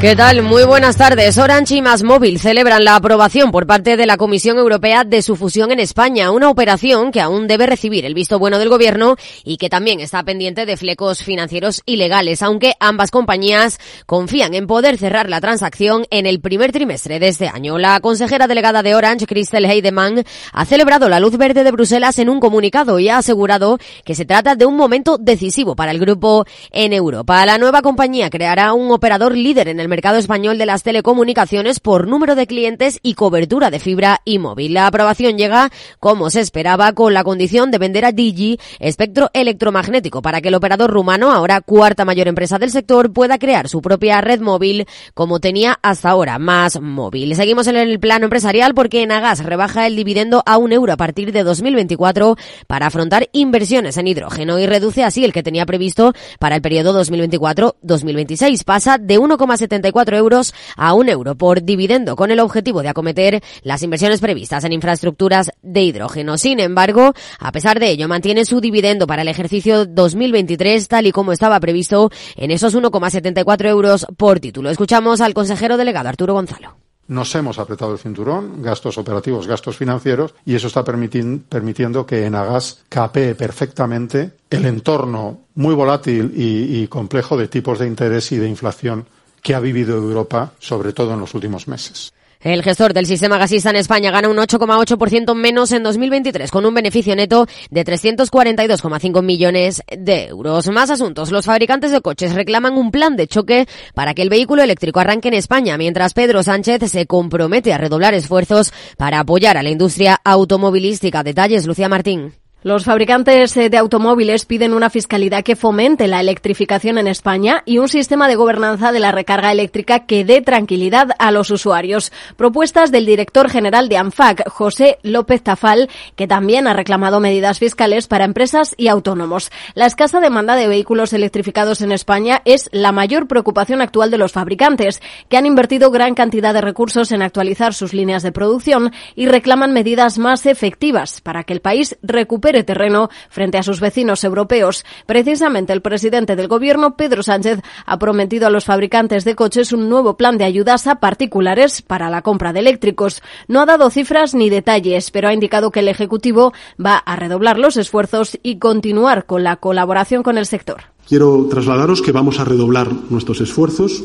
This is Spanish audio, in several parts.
¿Qué tal? Muy buenas tardes. Orange y Más Móvil celebran la aprobación por parte de la Comisión Europea de su fusión en España, una operación que aún debe recibir el visto bueno del Gobierno y que también está pendiente de flecos financieros ilegales, aunque ambas compañías confían en poder cerrar la transacción en el primer trimestre de este año. La consejera delegada de Orange, Christel Heidemann, ha celebrado la luz verde de Bruselas en un comunicado y ha asegurado que se trata de un momento decisivo para el grupo en Europa. La nueva compañía creará un operador líder en el español de las telecomunicaciones por número de clientes y cobertura de fibra y móvil. La aprobación llega, como se esperaba, con la condición de vender a Digi espectro electromagnético para que el operador rumano, ahora cuarta mayor empresa del sector, pueda crear su propia red móvil como tenía hasta ahora, más móvil. Seguimos en el plano empresarial porque Enagas rebaja el dividendo a un euro a partir de 2024 para afrontar inversiones en hidrógeno y reduce así el que tenía previsto para el periodo 2024-2026. Pasa de 1,70 euros a un euro por dividendo con el objetivo de acometer las inversiones previstas en infraestructuras de hidrógeno. Sin embargo, a pesar de ello, mantiene su dividendo para el ejercicio 2023 tal y como estaba previsto en esos 1,74 euros por título. Escuchamos al consejero delegado Arturo Gonzalo. Nos hemos apretado el cinturón, gastos operativos, gastos financieros, y eso está permitiendo que Enagas capee perfectamente el entorno muy volátil y complejo de tipos de interés y de inflación que ha vivido Europa, sobre todo en los últimos meses. El gestor del sistema gasista en España gana un 8,8% menos en 2023, con un beneficio neto de 342,5 millones de euros. Más asuntos. Los fabricantes de coches reclaman un plan de choque para que el vehículo eléctrico arranque en España, mientras Pedro Sánchez se compromete a redoblar esfuerzos para apoyar a la industria automovilística. Detalles, Lucía Martín. Los fabricantes eh, de automóviles piden una fiscalidad que fomente la electrificación en España y un sistema de gobernanza de la recarga eléctrica que dé tranquilidad a los usuarios. Propuestas del director general de ANFAC, José López Tafal, que también ha reclamado medidas fiscales para empresas y autónomos. La escasa demanda de vehículos electrificados en España es la mayor preocupación actual de los fabricantes, que han invertido gran cantidad de recursos en actualizar sus líneas de producción y reclaman medidas más efectivas para que el país recupere terreno frente a sus vecinos europeos. Precisamente el presidente del Gobierno, Pedro Sánchez, ha prometido a los fabricantes de coches un nuevo plan de ayudas a particulares para la compra de eléctricos. No ha dado cifras ni detalles, pero ha indicado que el Ejecutivo va a redoblar los esfuerzos y continuar con la colaboración con el sector. Quiero trasladaros que vamos a redoblar nuestros esfuerzos,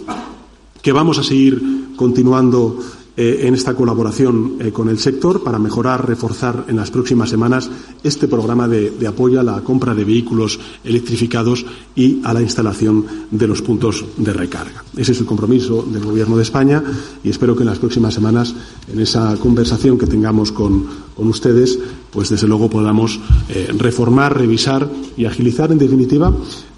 que vamos a seguir continuando eh, en esta colaboración eh, con el sector para mejorar, reforzar en las próximas semanas este programa de, apoyo a la compra de vehículos electrificados y a la instalación de los puntos de recarga. Ese es el compromiso del Gobierno de España y espero que en las próximas semanas, en esa conversación que tengamos con, con ustedes, pues desde luego podamos eh, reformar, revisar y agilizar, en definitiva,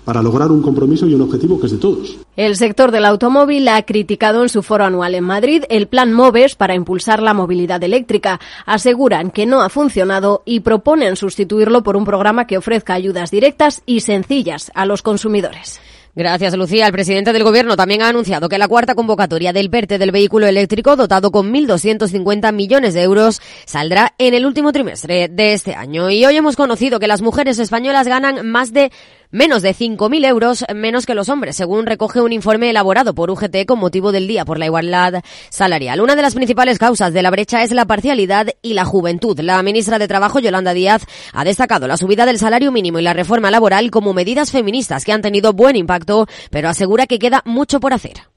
para lograr un compromiso y un objetivo que es de todos. El sector del automóvil ha criticado en su foro anual en Madrid el plan MOVES para impulsar la movilidad eléctrica. Aseguran que no ha funcionado y proponen sustituirlo por un programa que ofrezca ayudas directas y sencillas a los consumidores. Gracias, Lucía. El presidente del Gobierno también ha anunciado que la cuarta convocatoria del PERTE del vehículo eléctrico, dotado con 1.250 millones de euros, saldrá en el último trimestre de este año. Y hoy hemos conocido que las mujeres españolas ganan más de menos de 5.000 euros menos que los hombres, según recoge un informe elaborado por UGT con motivo del Día por la Igualdad Salarial. Una de las principales causas de la brecha es la parcialidad y la juventud. La ministra de Trabajo, Yolanda Díaz, ha destacado la subida del salario mínimo y la reforma laboral como medidas feministas que han tenido buen impacto, pero asegura que queda mucho por hacer.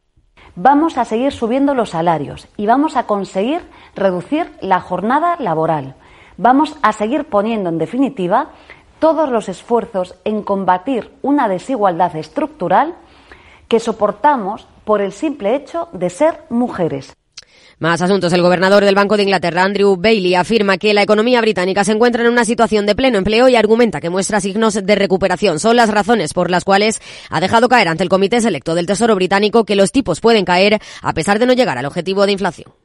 Vamos a seguir subiendo los salarios y vamos a conseguir reducir la jornada laboral. Vamos a seguir poniendo, en definitiva, todos los esfuerzos en combatir una desigualdad estructural que soportamos por el simple hecho de ser mujeres. Más asuntos. El gobernador del Banco de Inglaterra, Andrew Bailey, afirma que la economía británica se encuentra en una situación de pleno empleo y argumenta que muestra signos de recuperación. Son las razones por las cuales ha dejado caer ante el Comité Selecto del Tesoro británico que los tipos pueden caer a pesar de no llegar al objetivo de inflación.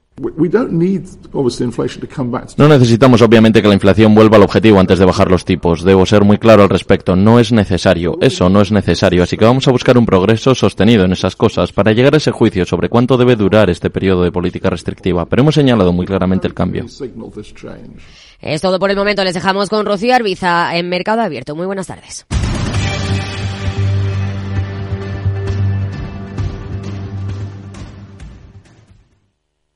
No necesitamos obviamente que la inflación vuelva al objetivo antes de bajar los tipos. Debo ser muy claro al respecto. No es necesario. Eso no es necesario. Así que vamos a buscar un progreso sostenido en esas cosas para llegar a ese juicio sobre cuánto debe durar este periodo de política restrictiva. Pero hemos señalado muy claramente el cambio. Es todo por el momento. Les dejamos con Rocío Arbiza en Mercado Abierto. Muy buenas tardes.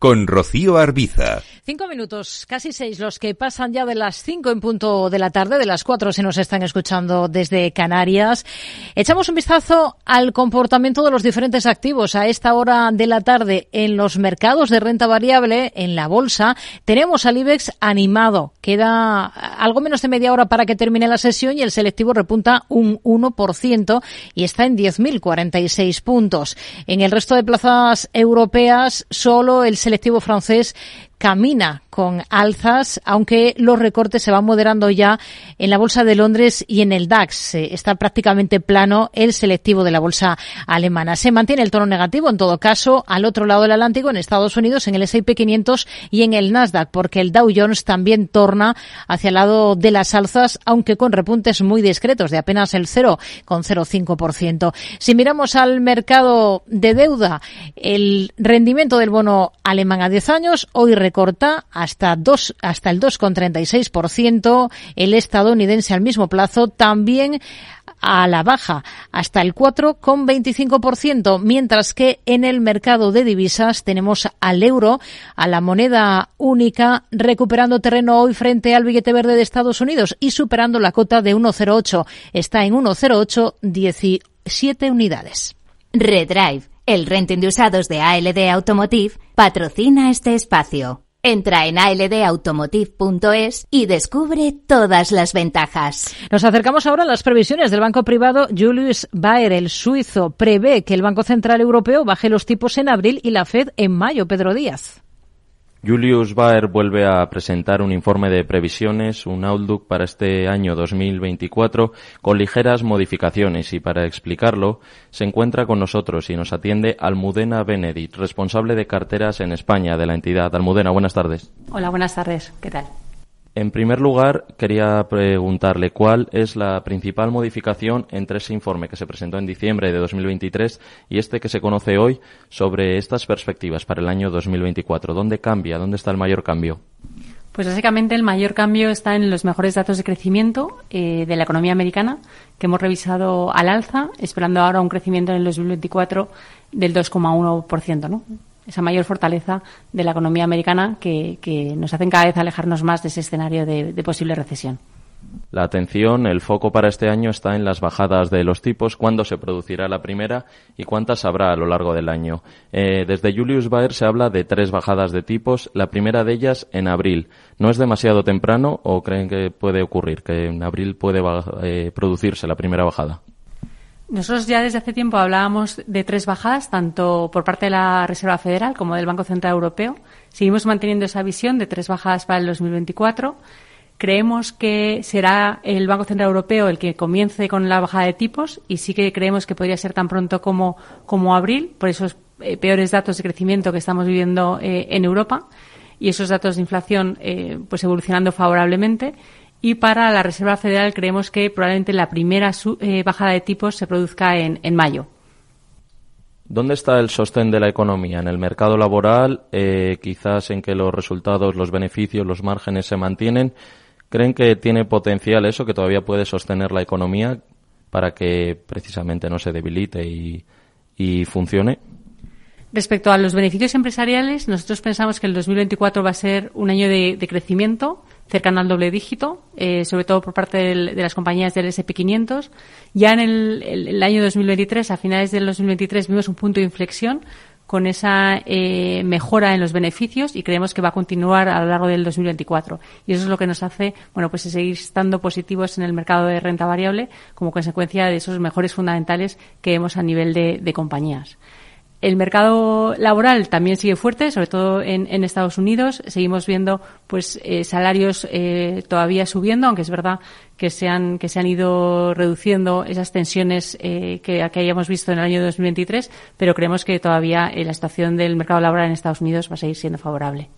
con Rocío Arbiza. Cinco minutos, casi seis, los que pasan ya de las cinco en punto de la tarde, de las cuatro si nos están escuchando desde Canarias. Echamos un vistazo al comportamiento de los diferentes activos a esta hora de la tarde en los mercados de renta variable, en la bolsa. Tenemos al IBEX animado. Queda algo menos de media hora para que termine la sesión y el selectivo repunta un 1% y está en 10.046 puntos. En el resto de plazas europeas, solo el selectivo francés camina con alzas, aunque los recortes se van moderando ya en la Bolsa de Londres y en el DAX. Está prácticamente plano el selectivo de la Bolsa alemana. Se mantiene el tono negativo, en todo caso, al otro lado del Atlántico, en Estados Unidos, en el S&P 500 y en el Nasdaq, porque el Dow Jones también torna hacia el lado de las alzas, aunque con repuntes muy discretos, de apenas el 0,05%. Si miramos al mercado de deuda, el rendimiento del bono alemán a 10 años hoy recorta hasta, dos, hasta el 2,36%, el estadounidense al mismo plazo también a la baja hasta el 4,25%, mientras que en el mercado de divisas tenemos al euro, a la moneda única, recuperando terreno hoy frente al billete verde de Estados Unidos y superando la cota de 1,08. Está en 1,0817 unidades. Redrive el renting de usados de ALD Automotive patrocina este espacio. Entra en aldautomotive.es y descubre todas las ventajas. Nos acercamos ahora a las previsiones del banco privado Julius Baer, el suizo, prevé que el Banco Central Europeo baje los tipos en abril y la Fed en mayo. Pedro Díaz. Julius Baer vuelve a presentar un informe de previsiones, un outlook para este año 2024 con ligeras modificaciones y para explicarlo se encuentra con nosotros y nos atiende Almudena Benedict, responsable de carteras en España de la entidad. Almudena, buenas tardes. Hola, buenas tardes. ¿Qué tal? En primer lugar, quería preguntarle cuál es la principal modificación entre ese informe que se presentó en diciembre de 2023 y este que se conoce hoy sobre estas perspectivas para el año 2024. ¿Dónde cambia? ¿Dónde está el mayor cambio? Pues básicamente el mayor cambio está en los mejores datos de crecimiento eh, de la economía americana, que hemos revisado al alza, esperando ahora un crecimiento en el 2024 del 2,1%, ¿no? Esa mayor fortaleza de la economía americana que, nos hacen cada vez alejarnos más de ese escenario de, posible recesión. La atención, el foco para este año está en las bajadas de los tipos, cuándo se producirá la primera y cuántas habrá a lo largo del año. Eh, desde Julius Baer se habla de tres bajadas de tipos, la primera de ellas en abril. ¿No es demasiado temprano o creen que puede ocurrir, que en abril puede eh, producirse la primera bajada? Nosotros ya desde hace tiempo hablábamos de tres bajadas, tanto por parte de la Reserva Federal como del Banco Central Europeo. Seguimos manteniendo esa visión de tres bajadas para el 2024. Creemos que será el Banco Central Europeo el que comience con la bajada de tipos y sí que creemos que podría ser tan pronto como, como abril, por esos eh, peores datos de crecimiento que estamos viviendo eh, en Europa y esos datos de inflación eh, pues evolucionando favorablemente y para la Reserva Federal creemos que probablemente la primera eh, bajada de tipos se produzca en, mayo. ¿Dónde está el sostén de la economía? ¿En el mercado laboral? Eh, ¿Quizás en que los resultados, los beneficios, los márgenes se mantienen? ¿Creen que tiene potencial eso, que todavía puede sostener la economía para que precisamente no se debilite y, funcione? Respecto a los beneficios empresariales, nosotros pensamos que el 2024 va a ser un año de crecimiento cercano al doble dígito, eh, sobre todo por parte de las compañías del SP500. Ya en el, el, año 2023, a finales del 2023, vimos un punto de inflexión con esa eh, mejora en los beneficios y creemos que va a continuar a lo largo del 2024. Y eso es lo que nos hace, bueno, pues seguir estando positivos en el mercado de renta variable como consecuencia de esos mejores fundamentales que vemos a nivel de compañías. El mercado laboral también sigue fuerte, sobre todo en, Estados Unidos. Seguimos viendo pues eh, salarios eh, todavía subiendo, aunque es verdad que se han que se han ido reduciendo esas tensiones eh, que, que hayamos visto en el año 2023, pero creemos que todavía la situación del mercado laboral en Estados Unidos va a seguir siendo favorable.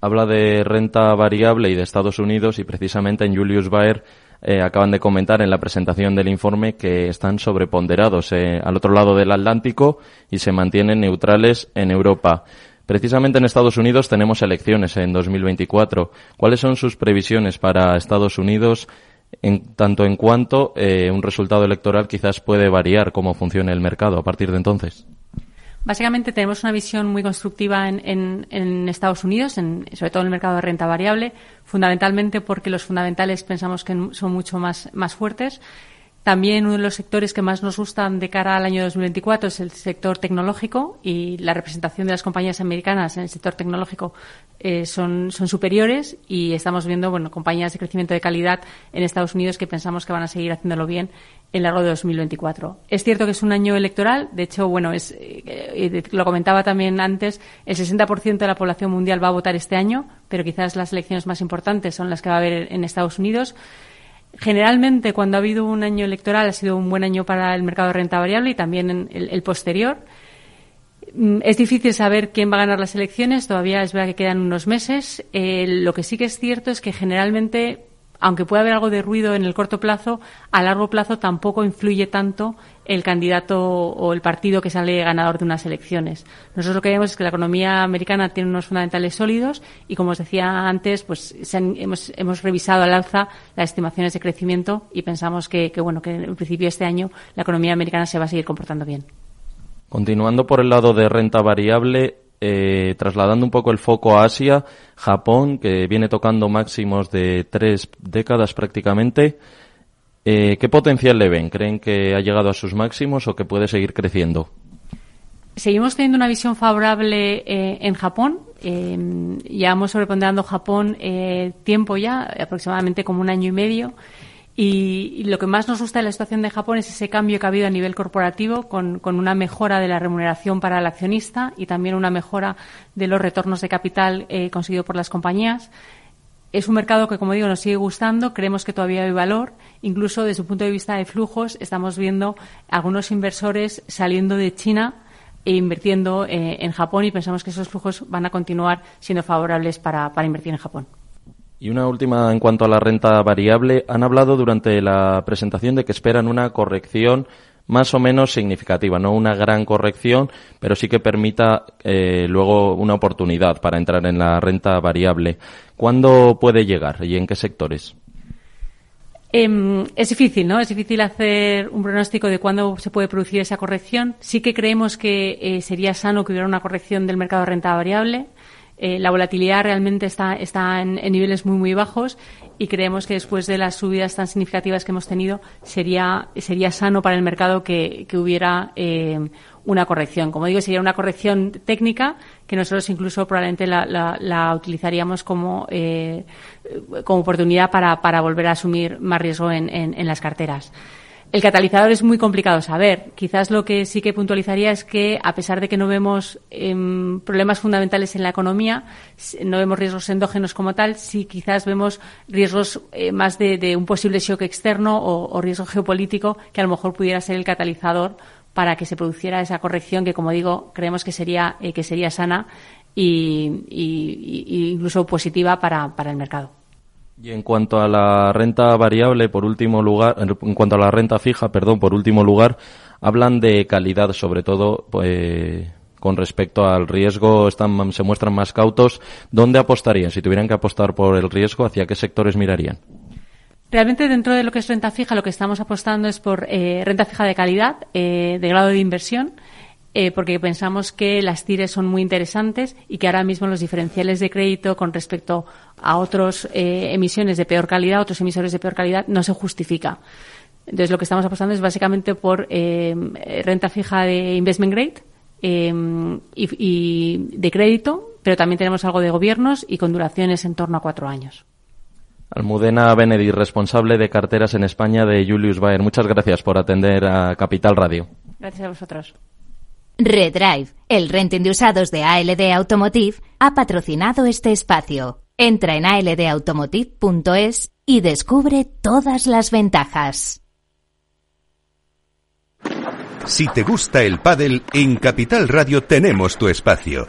Habla de renta variable y de Estados Unidos y precisamente en Julius Baer eh, acaban de comentar en la presentación del informe que están sobreponderados eh, al otro lado del Atlántico y se mantienen neutrales en Europa. Precisamente en Estados Unidos tenemos elecciones en 2024. ¿Cuáles son sus previsiones para Estados Unidos, en, tanto en cuanto eh, un resultado electoral quizás puede variar cómo funciona el mercado a partir de entonces? Básicamente tenemos una visión muy constructiva en, Estados Unidos, sobre todo en el mercado de renta variable, fundamentalmente porque los fundamentales pensamos que son mucho más, más fuertes. También uno de los sectores que más nos gustan de cara al año 2024 es el sector tecnológico y la representación de las compañías americanas en el sector tecnológico eh, son, son superiores y estamos viendo bueno, compañías de crecimiento de calidad en Estados Unidos que pensamos que van a seguir haciéndolo bien en largo de 2024. Es cierto que es un año electoral, de hecho, bueno, es, eh, eh, lo comentaba también antes, el 60% de la población mundial va a votar este año, pero quizás las elecciones más importantes son las que va a haber en Estados Unidos. Generalmente, cuando ha habido un año electoral, ha sido un buen año para el mercado de renta variable y también el, posterior. Mm, es difícil saber quién va a ganar las elecciones, todavía es verdad que quedan unos meses. Eh, lo que sí que es cierto es que generalmente aunque puede haber algo de ruido en el corto plazo, a largo plazo tampoco influye tanto el candidato o el partido que sale ganador de unas elecciones. Nosotros lo que vemos es que la economía americana tiene unos fundamentales sólidos y, como os decía antes, pues hemos, revisado al alza las estimaciones de crecimiento y pensamos que, que, bueno, que en principio este año la economía americana se va a seguir comportando bien. Continuando por el lado de renta variable, eh, trasladando un poco el foco a Asia, Japón, que viene tocando máximos de tres décadas prácticamente, eh, ¿qué potencial le ven? ¿Creen que ha llegado a sus máximos o que puede seguir creciendo? Seguimos teniendo una visión favorable eh, en Japón. llevamos sobreponderando Japón tiempo ya, aproximadamente como un año y medio. Y, lo que más nos gusta de la situación de Japón es ese cambio que ha habido a nivel corporativo con, una mejora de la remuneración para el accionista y también una mejora de los retornos de capital eh, conseguido por las compañías. Es un mercado que, como digo, nos sigue gustando. Creemos que todavía hay valor. Incluso desde su punto de vista de flujos, estamos viendo algunos inversores saliendo de China e invirtiendo eh, en Japón y pensamos que esos flujos van a continuar siendo favorables para invertir en Japón. Y una última en cuanto a la renta variable. Han hablado durante la presentación de que esperan una corrección más o menos significativa, no una gran corrección, pero sí que permita eh, luego una oportunidad para entrar en la renta variable. ¿Cuándo puede llegar y en qué sectores? Em, es difícil, ¿no? Es difícil hacer un pronóstico de cuándo se puede producir esa corrección. Sí que creemos que eh, sería sano que hubiera una corrección del mercado de renta variable. Eh, la volatilidad realmente está, está en, niveles muy, muy bajos y creemos que después de las subidas tan significativas que hemos tenido sería, sería sano para el mercado que, hubiera eh, una corrección. Como digo, sería una corrección técnica que nosotros incluso probablemente la, utilizaríamos como, eh, como oportunidad para, para volver a asumir más riesgo en, en las carteras. El catalizador es muy complicado saber. Quizás lo que sí que puntualizaría es que, a pesar de que no vemos em, problemas fundamentales en la economía, no vemos riesgos endógenos como tal, sí quizás vemos riesgos eh, más de, un posible shock externo o, riesgo geopolítico que a lo mejor pudiera ser el catalizador para que se produciera esa corrección que, como digo, creemos que sería, eh, que sería sana e incluso positiva para el mercado. Y en cuanto a la renta variable, por último lugar, en cuanto a la renta fija, perdón, por último lugar, hablan de calidad, sobre todo pues, con respecto al riesgo, están, se muestran más cautos. ¿Dónde apostarían? Si tuvieran que apostar por el riesgo, ¿hacia qué sectores mirarían? Realmente dentro de lo que es renta fija, lo que estamos apostando es por eh, renta fija de calidad, eh, de grado de inversión eh, porque pensamos que las tires son muy interesantes y que ahora mismo los diferenciales de crédito con respecto a otras eh, emisiones de peor calidad, otros emisores de peor calidad, no se justifica. Entonces, lo que estamos apostando es básicamente por eh, renta fija de investment grade y, y de crédito, pero también tenemos algo de gobiernos y con duraciones en torno a cuatro años. Almudena Benedict, responsable de carteras en España de Julius Baer. Muchas gracias por atender a Capital Radio. Gracias a vosotros. Redrive, el renting de usados de ALD Automotive, ha patrocinado este espacio. Entra en aldautomotive.es y descubre todas las ventajas. Si te gusta el pádel, en Capital Radio tenemos tu espacio.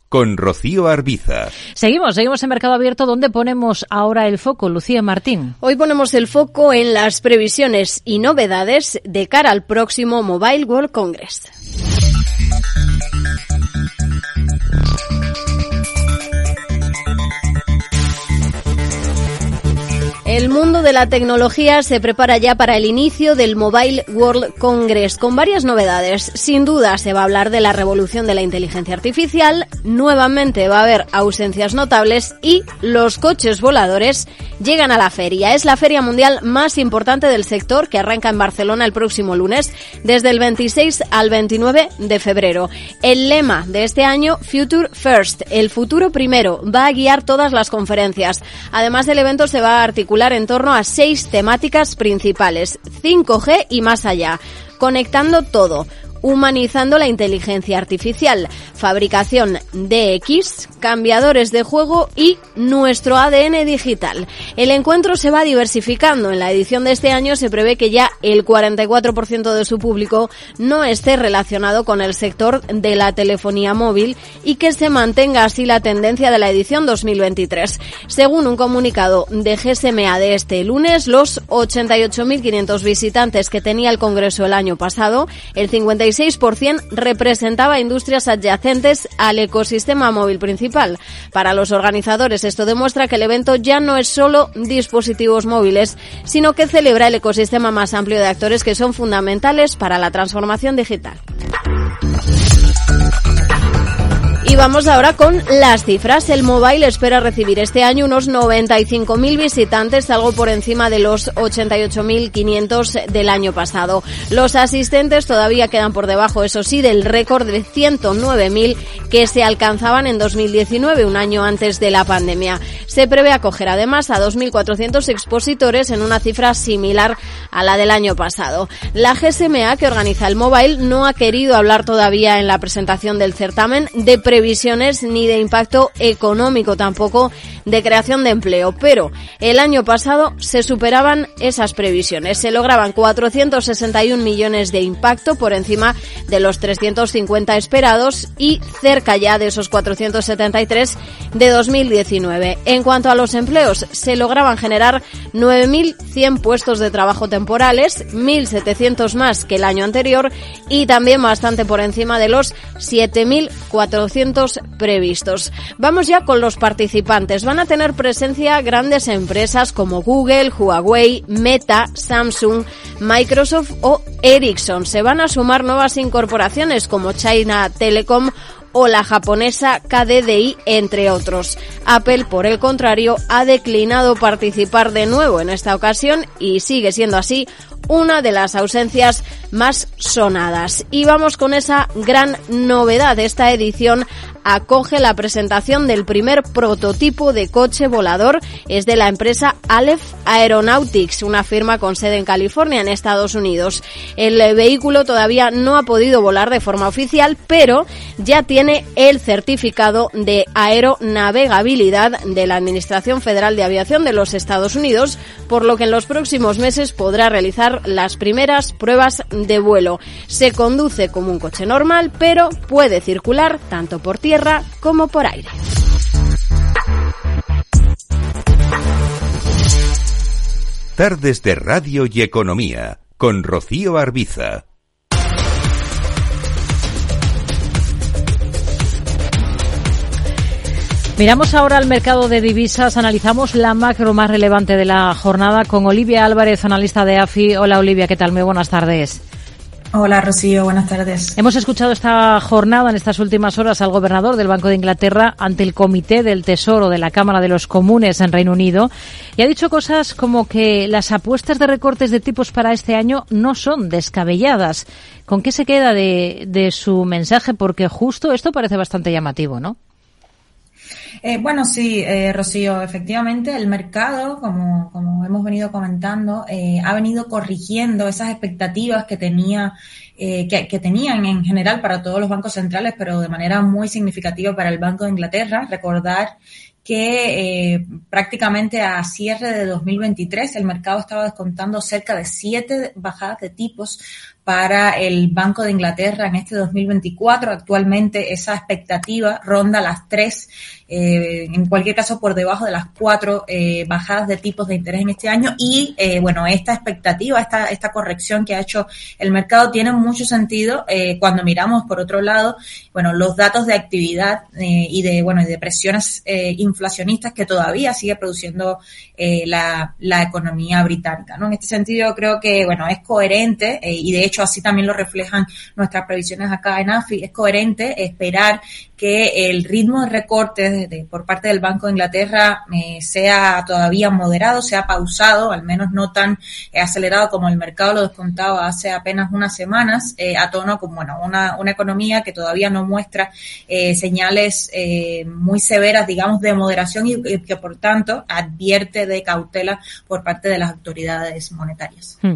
con Rocío Arbiza. Seguimos, seguimos en Mercado Abierto. ¿Dónde ponemos ahora el foco, Lucía Martín? Hoy ponemos el foco en las previsiones y novedades de cara al próximo Mobile World Congress. El mundo de la tecnología se prepara ya para el inicio del Mobile World Congress con varias novedades. Sin duda se va a hablar de la revolución de la inteligencia artificial, nuevamente va a haber ausencias notables y los coches voladores llegan a la feria. Es la feria mundial más importante del sector que arranca en Barcelona el próximo lunes desde el 26 al 29 de febrero. El lema de este año, Future First, el futuro primero, va a guiar todas las conferencias. Además el evento se va a articular en torno a seis temáticas principales, 5G y más allá, conectando todo, humanizando la inteligencia artificial, fabricación DX, cambiadores de juego y nuestro ADN digital. El encuentro se va diversificando. En la edición de este año se prevé que ya el 44% de su público no esté relacionado con el sector de la telefonía móvil y que se mantenga así la tendencia de la edición 2023. Según un comunicado de GSMA de este lunes, los 88.500 visitantes que tenía el Congreso el año pasado, el 56% representaba industrias adyacentes al ecosistema móvil principal. Para los organizadores esto demuestra que el evento ya no es solo dispositivos móviles, sino que celebra el ecosistema más amplio de actores que son fundamentales para la transformación digital. Vamos ahora con las cifras. El mobile espera recibir este año unos 95.000 visitantes, algo por encima de los 88.500 del año pasado. Los asistentes todavía quedan por debajo, eso sí, del récord de 109.000 que se alcanzaban en 2019, un año antes de la pandemia. Se prevé acoger además a 2.400 expositores en una cifra similar a la del año pasado. La GSMA, que organiza el mobile, no ha querido hablar todavía en la presentación del certamen de ni de impacto económico tampoco de creación de empleo, pero el año pasado se superaban esas previsiones. Se lograban 461 millones de impacto por encima de los 350 esperados y cerca ya de esos 473 de 2019. En cuanto a los empleos, se lograban generar 9.100 puestos de trabajo temporales, 1.700 más que el año anterior y también bastante por encima de los 7.400 previstos. Vamos ya con los participantes. Van a tener presencia grandes empresas como Google, Huawei, Meta, Samsung, Microsoft o Ericsson. Se van a sumar nuevas incorporaciones como China Telecom o la japonesa KDDI, entre otros. Apple, por el contrario, ha declinado participar de nuevo en esta ocasión y sigue siendo así una de las ausencias más sonadas. Y vamos con esa gran novedad. Esta edición acoge la presentación del primer prototipo de coche volador. Es de la empresa Aleph Aeronautics, una firma con sede en California, en Estados Unidos. El vehículo todavía no ha podido volar de forma oficial, pero ya tiene el certificado de aeronavegabilidad de la Administración Federal de Aviación de los Estados Unidos, por lo que en los próximos meses podrá realizar las primeras pruebas de vuelo. Se conduce como un coche normal, pero puede circular tanto por tierra como por aire. Tardes de Radio y Economía, con Rocío Arbiza. Miramos ahora al mercado de divisas, analizamos la macro más relevante de la jornada con Olivia Álvarez, analista de AFI. Hola Olivia, ¿qué tal? Muy buenas tardes. Hola Rocío, buenas tardes. Hemos escuchado esta jornada, en estas últimas horas, al gobernador del Banco de Inglaterra ante el Comité del Tesoro de la Cámara de los Comunes en Reino Unido y ha dicho cosas como que las apuestas de recortes de tipos para este año no son descabelladas. ¿Con qué se queda de, de su mensaje? Porque justo esto parece bastante llamativo, ¿no? Eh, bueno, sí, eh, Rocío, efectivamente el mercado, como, como hemos venido comentando, eh, ha venido corrigiendo esas expectativas que tenía eh, que, que, tenían en general para todos los bancos centrales, pero de manera muy significativa para el Banco de Inglaterra. Recordar que eh, prácticamente a cierre de 2023 el mercado estaba descontando cerca de siete bajadas de tipos para el Banco de Inglaterra en este 2024. Actualmente esa expectativa ronda las tres, eh, en cualquier caso por debajo de las cuatro eh, bajadas de tipos de interés en este año. Y bueno, esta expectativa, esta, esta corrección que ha hecho el mercado tiene mucho sentido cuando miramos por otro lado, bueno, los datos de actividad y de, bueno, y de presiones eh, inflacionistas que todavía sigue produciendo la, la economía británica, ¿no? En este sentido creo que, bueno, es coherente y de hecho así también lo reflejan nuestras previsiones acá en AFI, es coherente esperar que el ritmo de recortes de, por parte del Banco de Inglaterra eh, sea todavía moderado, sea pausado, al menos no tan eh, acelerado como el mercado lo descontaba hace apenas unas semanas, eh, a tono con bueno, una, una economía que todavía no muestra eh, señales eh, muy severas, digamos, de moderación y, que por tanto advierte de cautela por parte de las autoridades monetarias. Hmm.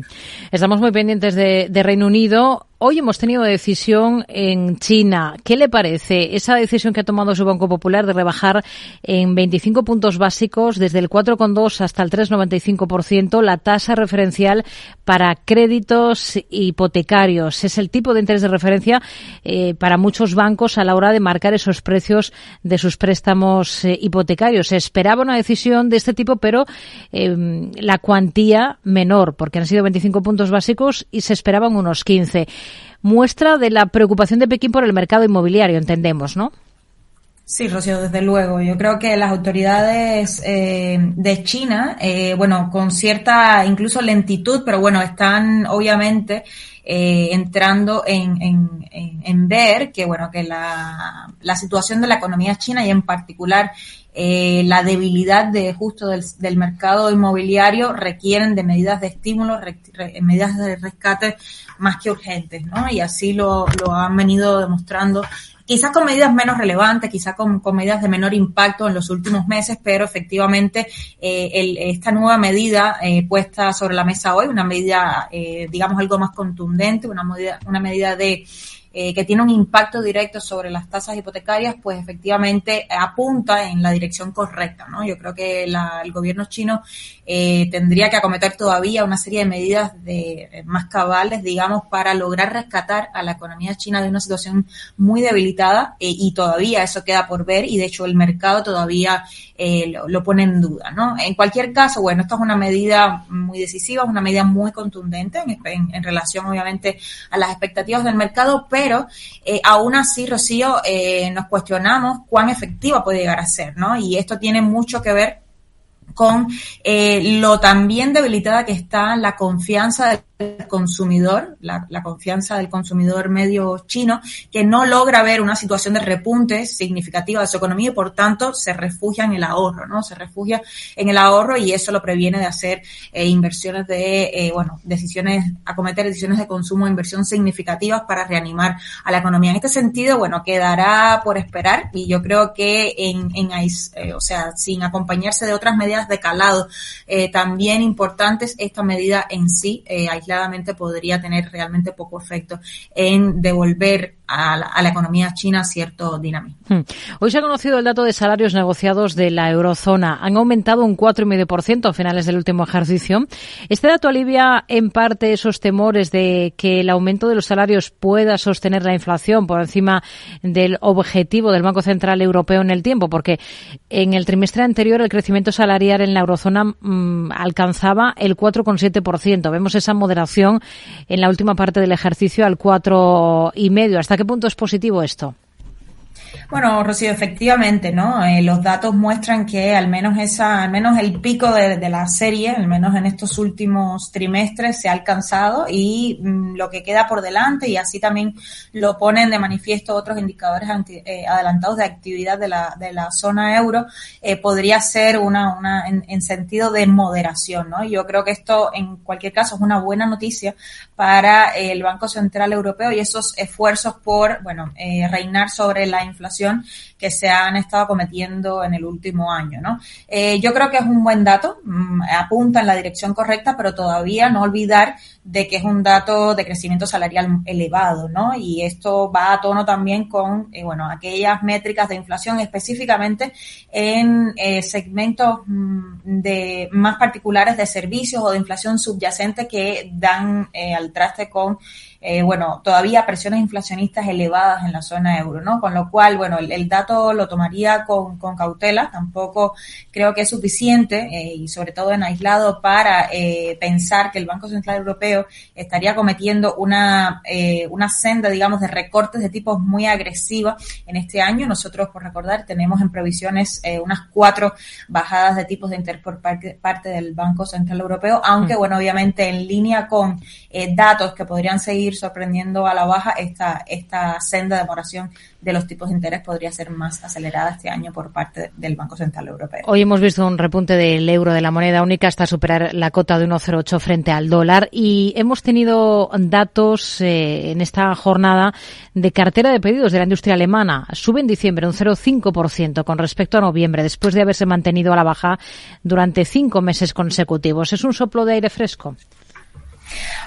Estamos muy pendientes de Reino Unido. Hoy hemos tenido decisión en China. ¿Qué le parece esa decisión que ha tomado su Banco Popular de rebajar en 25 puntos básicos desde el 4,2 hasta el 3,95% la tasa referencial para créditos hipotecarios? Es el tipo de interés de referencia eh, para muchos bancos a la hora de marcar esos precios de sus préstamos eh, hipotecarios. Se esperaba una decisión de este tipo, pero eh, la cuantía menor, porque han sido 25 puntos básicos y se esperaban unos 15 muestra de la preocupación de Pekín por el mercado inmobiliario, entendemos, ¿no? Sí, Rocío, desde luego. Yo creo que las autoridades eh, de China, eh, bueno, con cierta incluso lentitud, pero bueno, están obviamente eh, entrando en, en, en, en, ver que, bueno, que la, la situación de la economía china y en particular eh, la debilidad de justo del, del, mercado inmobiliario requieren de medidas de estímulo, re, medidas de rescate más que urgentes, ¿no? Y así lo, lo han venido demostrando quizás con medidas menos relevantes, quizás con, medidas de menor impacto en los últimos meses, pero efectivamente eh, el, esta nueva medida eh, puesta sobre la mesa hoy, una medida, eh, digamos, algo más contundente, una medida, una medida de eh, que tiene un impacto directo sobre las tasas hipotecarias, pues efectivamente apunta en la dirección correcta, ¿no? Yo creo que la, el gobierno chino eh, tendría que acometer todavía una serie de medidas de eh, más cabales, digamos, para lograr rescatar a la economía china de una situación muy debilitada eh, y todavía eso queda por ver y de hecho el mercado todavía eh, lo, lo, pone en duda, ¿no? En cualquier caso, bueno, esto es una medida muy decisiva, es una medida muy contundente en, en, en relación, obviamente, a las expectativas del mercado, pero pero eh, aún así, Rocío, eh, nos cuestionamos cuán efectiva puede llegar a ser, ¿no? Y esto tiene mucho que ver con eh, lo también debilitada que está la confianza del consumidor, la, la, confianza del consumidor medio chino, que no logra ver una situación de repunte significativa de su economía y por tanto se refugia en el ahorro, ¿no? Se refugia en el ahorro y eso lo previene de hacer eh, inversiones de, eh, bueno, decisiones, acometer decisiones de consumo, inversión significativas para reanimar a la economía. En este sentido, bueno, quedará por esperar y yo creo que en, en eh, o sea, sin acompañarse de otras medidas de calado eh, también importantes, esta medida en sí, eh, aisladamente podría tener realmente poco efecto en devolver a la, economía china cierto dinamismo. Hmm. Hoy se ha conocido el dato de salarios negociados de la eurozona. Han aumentado un 4,5% a finales del último ejercicio. Este dato alivia en parte esos temores de que el aumento de los salarios pueda sostener la inflación por encima del objetivo del Banco Central Europeo en el tiempo, porque en el trimestre anterior el crecimiento salarial en la eurozona mm, alcanzaba el 4,7%. Vemos esa moderación en la última parte del ejercicio al 4,5%. ¿Hasta qué punto es positivo esto? Bueno, Rocío, efectivamente, ¿no? Eh, los datos muestran que al menos esa, al menos el pico de, la serie, al menos en estos últimos trimestres, se ha alcanzado y mm, lo que queda por delante, y así también lo ponen de manifiesto otros indicadores eh, adelantados de actividad de la, de la zona euro, eh, podría ser una, una en, en, sentido de moderación, ¿no? Yo creo que esto, en cualquier caso, es una buena noticia para el Banco Central Europeo y esos esfuerzos por, bueno, reinar sobre la inflación que se han estado cometiendo en el último año, ¿no? Eh, yo creo que es un buen dato, mm, apunta en la dirección correcta, pero todavía no olvidar de que es un dato de crecimiento salarial elevado, ¿no? Y esto va a tono también con, eh, bueno, aquellas métricas de inflación específicamente en eh, segmentos mm, de más particulares de servicios o de inflación subyacente que dan al traste con eh, bueno, todavía presiones inflacionistas elevadas en la zona euro, ¿no? Con lo cual, bueno, el, dato lo tomaría con, cautela, tampoco creo que es suficiente eh, y sobre todo en aislado para eh, pensar que el Banco Central Europeo estaría cometiendo una, una senda, digamos, de recortes de tipos muy agresiva en este año. Nosotros, por recordar, tenemos en previsiones unas cuatro bajadas de tipos de interés por parte, parte del Banco Central Europeo, aunque, mm. bueno, obviamente en línea con datos que podrían seguir sorprendiendo a la baja, esta, esta senda de moración de los tipos de interés podría ser más acelerada este año por parte del Banco Central Europeo. Hoy hemos visto un repunte del euro de la moneda única hasta superar la cota de 1,08 frente al dólar y hemos tenido datos eh, en esta jornada de cartera de pedidos de la industria alemana. Sube en diciembre un 0,5% con respecto a noviembre después de haberse mantenido a la baja durante cinco meses consecutivos. ¿Es un soplo de aire fresco?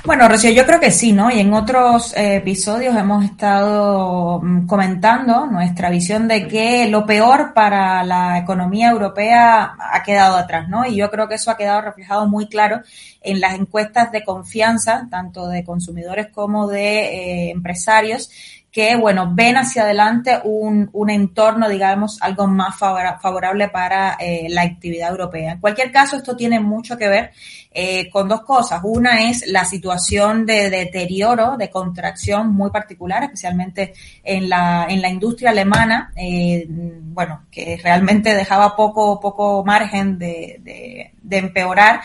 Bueno, Rocío, yo creo que sí, ¿no? Y en otros eh, episodios hemos estado mm, comentando nuestra visión de que lo peor para la economía europea ha quedado atrás, ¿no? Y yo creo que eso ha quedado reflejado muy claro en las encuestas de confianza, tanto de consumidores como de eh, empresarios, que, bueno, ven hacia adelante un, un entorno, digamos, algo más favorable para eh, la actividad europea. En cualquier caso, esto tiene mucho que ver eh, con dos cosas. Una es la situación de deterioro, de contracción muy particular, especialmente en la, en la industria alemana, eh, bueno, que realmente dejaba poco, poco margen de, de empeorar.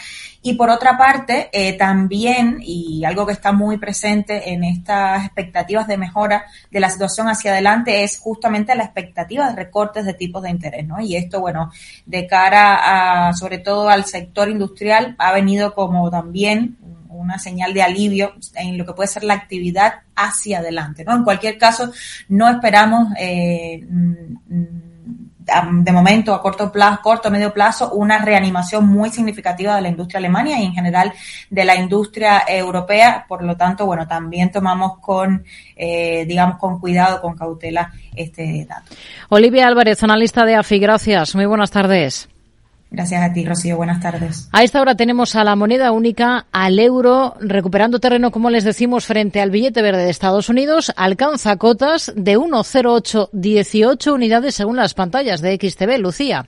Y por otra parte, eh, también, y algo que está muy presente en estas expectativas de mejora de la situación hacia adelante, es justamente la expectativa de recortes de tipos de interés, ¿no? Y esto, bueno, de cara a, sobre todo al sector industrial, ha venido como también una señal de alivio en lo que puede ser la actividad hacia adelante, ¿no? En cualquier caso, no esperamos eh, de momento a corto plazo, corto medio plazo, una reanimación muy significativa de la industria alemana y en general de la industria europea. Por lo tanto, bueno, también tomamos con, eh, digamos, con cuidado, con cautela este dato. Olivia Álvarez, analista de AFI, gracias. Muy buenas tardes. Gracias a ti, Rocío. Buenas tardes. A esta hora tenemos a la moneda única, al euro, recuperando terreno, como les decimos, frente al billete verde de Estados Unidos. Alcanza cotas de 1,0818 unidades según las pantallas de XTV. Lucía.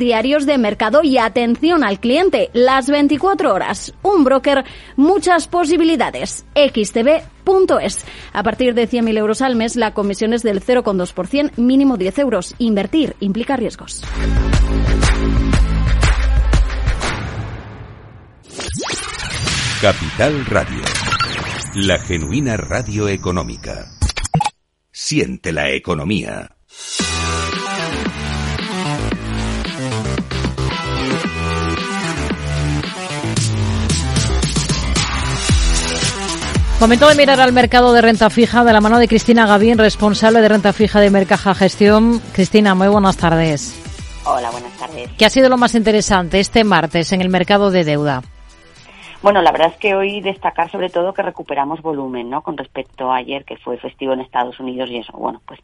diarios de mercado y atención al cliente las 24 horas. Un broker, muchas posibilidades. xtb.es. A partir de 100.000 euros al mes, la comisión es del 0,2%, mínimo 10 euros. Invertir implica riesgos. Capital Radio. La genuina radio económica. Siente la economía. Momento de mirar al mercado de renta fija de la mano de Cristina Gavín, responsable de renta fija de Mercaja Gestión. Cristina, muy buenas tardes. Hola, buenas tardes. ¿Qué ha sido lo más interesante este martes en el mercado de deuda? Bueno, la verdad es que hoy destacar sobre todo que recuperamos volumen, ¿no? Con respecto a ayer, que fue festivo en Estados Unidos y eso, bueno, pues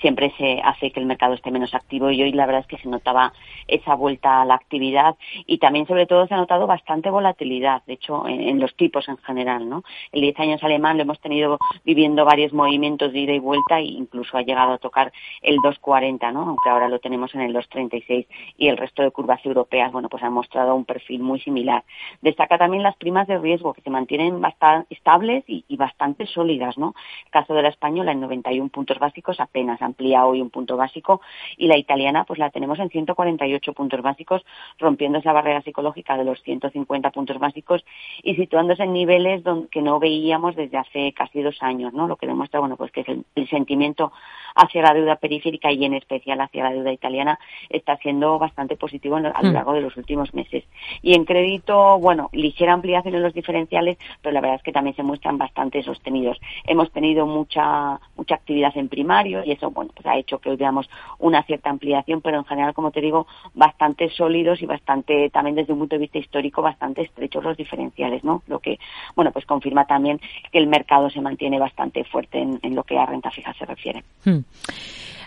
siempre se hace que el mercado esté menos activo y hoy la verdad es que se notaba esa vuelta a la actividad y también sobre todo se ha notado bastante volatilidad, de hecho, en, los tipos en general, ¿no? El 10 años alemán lo hemos tenido viviendo varios movimientos de ida y vuelta e incluso ha llegado a tocar el 2.40, ¿no? Aunque ahora lo tenemos en el 2.36 y el resto de curvas europeas, bueno, pues han mostrado un perfil muy similar. Destaca también las primas de riesgo que se mantienen bastante estables y, bastante sólidas, ¿no? El caso de la española en 91 puntos básicos apenas amplía hoy un punto básico y la italiana pues la tenemos en 148 puntos básicos rompiendo esa barrera psicológica de los 150 puntos básicos y situándose en niveles que no veíamos desde hace casi dos años, ¿no? Lo que demuestra, bueno, pues que el, el sentimiento hacia la deuda periférica y en especial hacia la deuda italiana está siendo bastante positivo a lo mm. largo de los últimos meses. Y en crédito, bueno, ligera ampliación en los diferenciales, pero la verdad es que también se muestran bastante sostenidos. Hemos tenido mucha mucha actividad en primario y eso bueno pues ha hecho que hoy veamos una cierta ampliación, pero en general, como te digo, bastante sólidos y bastante también desde un punto de vista histórico bastante estrechos los diferenciales, ¿no? Lo que bueno pues confirma también que el mercado se mantiene bastante fuerte en, lo que a renta fija se refiere. Hmm.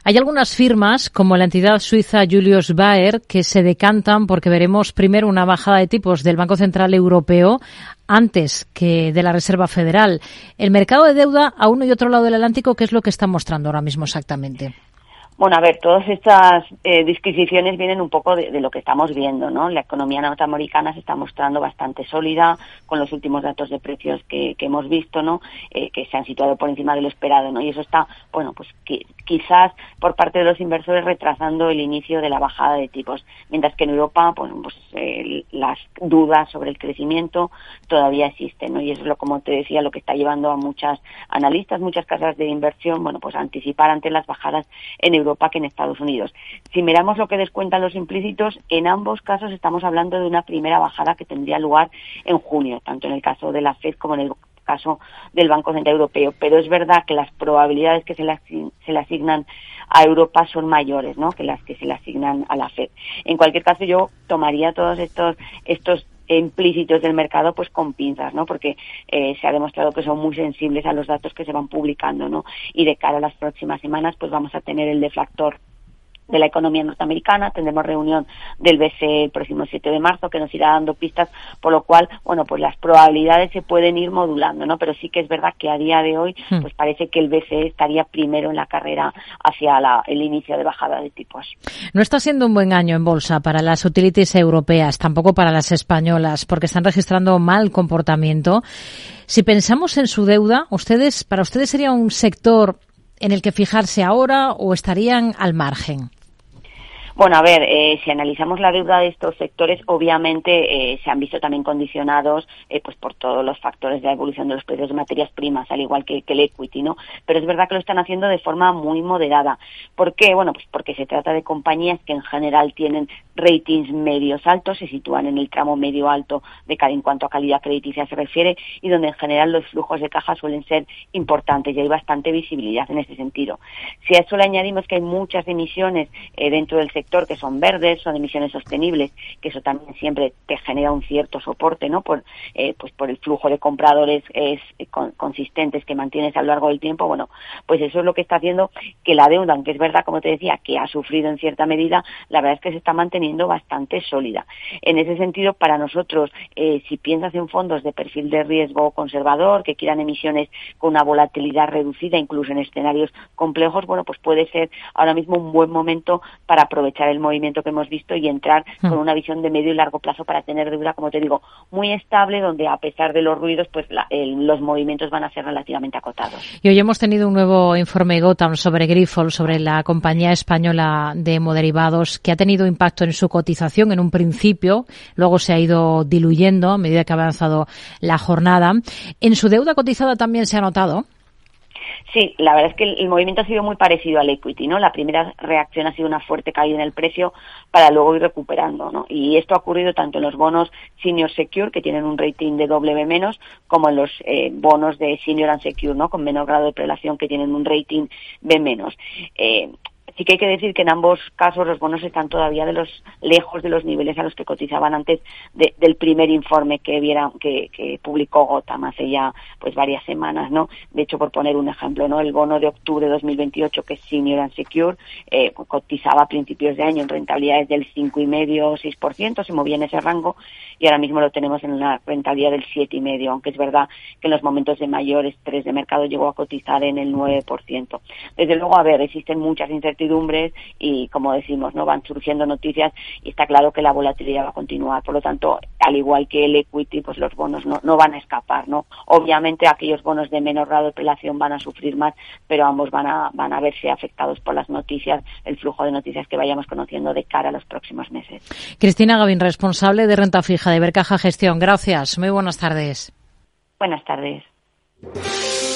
Hay algunas firmas, como la entidad suiza Julius Baer, que se decantan porque veremos primero una bajada de tipos del Banco Central Europeo antes que de la Reserva Federal. El mercado de deuda a uno y otro lado del Atlántico, ¿qué es lo que está mostrando ahora mismo exactamente? Bueno, a ver, todas estas eh, disquisiciones vienen un poco de, lo que estamos viendo, ¿no? La economía norteamericana se está mostrando bastante sólida con los últimos datos de precios que, hemos visto, ¿no? Eh, que se han situado por encima de lo esperado, ¿no? Y eso está, bueno, pues que, quizás por parte de los inversores retrasando el inicio de la bajada de tipos, mientras que en Europa, bueno, pues las dudas sobre el crecimiento todavía existen, ¿no? Y eso es lo, como te decía, lo que está llevando a muchas analistas, muchas casas de inversión, bueno, pues anticipar ante las bajadas en Europa Europa que en Estados Unidos. Si miramos lo que descuentan los implícitos, en ambos casos estamos hablando de una primera bajada que tendría lugar en junio, tanto en el caso de la Fed como en el caso del Banco Central Europeo. Pero es verdad que las probabilidades que se le, se le asignan a Europa son mayores ¿no? que las que se le asignan a la Fed. En cualquier caso, yo tomaría todos estos, estos implícitos del mercado pues con pinzas, ¿no? Porque eh, se ha demostrado que son muy sensibles a los datos que se van publicando, ¿no? Y de cara a las próximas semanas pues vamos a tener el deflactor de la economía norteamericana. Tendremos reunión del BCE el próximo 7 de marzo que nos irá dando pistas, por lo cual, bueno, pues las probabilidades se pueden ir modulando, ¿no? Pero sí que es verdad que a día de hoy, hmm. pues parece que el BCE estaría primero en la carrera hacia el inicio de bajada de tipos. No está siendo un buen año en bolsa para las utilities europeas, tampoco para las españolas, porque están registrando mal comportamiento. Si pensamos en su deuda, ustedes, para ustedes sería un sector en el que fijarse ahora o estarían al margen? Bueno, a ver, eh, si analizamos la deuda de estos sectores, obviamente eh, se han visto también condicionados eh, pues por todos los factores de la evolución de los precios de materias primas, al igual que, que, el equity, ¿no? Pero es verdad que lo están haciendo de forma muy moderada. ¿Por qué? Bueno, pues porque se trata de compañías que en general tienen ratings medios altos, se sitúan en el tramo medio alto de cada en cuanto a calidad crediticia se refiere y donde en general los flujos de caja suelen ser importantes y hay bastante visibilidad en ese sentido. Si a eso le añadimos que hay muchas emisiones dentro del sector que son verdes, son emisiones sostenibles, que eso también siempre te genera un cierto soporte, ¿no? Por, eh, pues por el flujo de compradores es, eh, consistentes que mantienes a lo largo del tiempo, bueno, pues eso es lo que está haciendo que la deuda, aunque es verdad, como te decía, que ha sufrido en cierta medida, la verdad es que se está manteniendo bastante sólida. En ese sentido, para nosotros, eh, si piensas en fondos de perfil de riesgo conservador, que quieran emisiones con una volatilidad reducida, incluso en escenarios complejos, bueno, pues puede ser ahora mismo un buen momento para aprovechar aprovechar el movimiento que hemos visto y entrar con una visión de medio y largo plazo para tener deuda, como te digo, muy estable, donde a pesar de los ruidos, pues los movimientos van a ser relativamente acotados. Y hoy hemos tenido un nuevo informe Gotham sobre Grifols, sobre la compañía española de hemoderivados, que ha tenido impacto en su cotización en un principio, luego se ha ido diluyendo a medida que ha avanzado la jornada. En su deuda cotizada también se ha notado. Sí, la verdad es que el, movimiento ha sido muy parecido al equity, ¿no? La primera reacción ha sido una fuerte caída en el precio para luego ir recuperando, ¿no? Y esto ha ocurrido tanto en los bonos senior secure, que tienen un rating de W menos, como en los eh, bonos de senior and secure, ¿no? Con menor grado de prelación, que tienen un rating B menos. Eh, sí que hay que decir que en ambos casos los bonos están todavía de los lejos de los niveles a los que cotizaban antes del primer informe que vieran que, publicó Gotham hace ya pues varias semanas, ¿no? De hecho, por poner un ejemplo, ¿no? El bono de octubre de 2028 que es Senior and Secure eh, cotizaba a principios de año en rentabilidades del 5,5 6%, se movía en ese rango y ahora mismo lo tenemos en una rentabilidad del 7,5, aunque es verdad que en los momentos de mayor estrés de mercado llegó a cotizar en el 9%. Desde luego, a ver, existen muchas incertidumbres y, como decimos, no van surgiendo noticias y está claro que la volatilidad va a continuar. Por lo tanto, al igual que el equity, pues los bonos no, no van a escapar, ¿no? Obviamente aquellos bonos de menor grado de prelación van a sufrir más, pero ambos van a, van a verse afectados por las noticias, el flujo de noticias que vayamos conociendo de cara a los próximos meses. Cristina Gavín, responsable de renta fija de Bercaja Gestión. Gracias. Muy buenas tardes. Buenas tardes.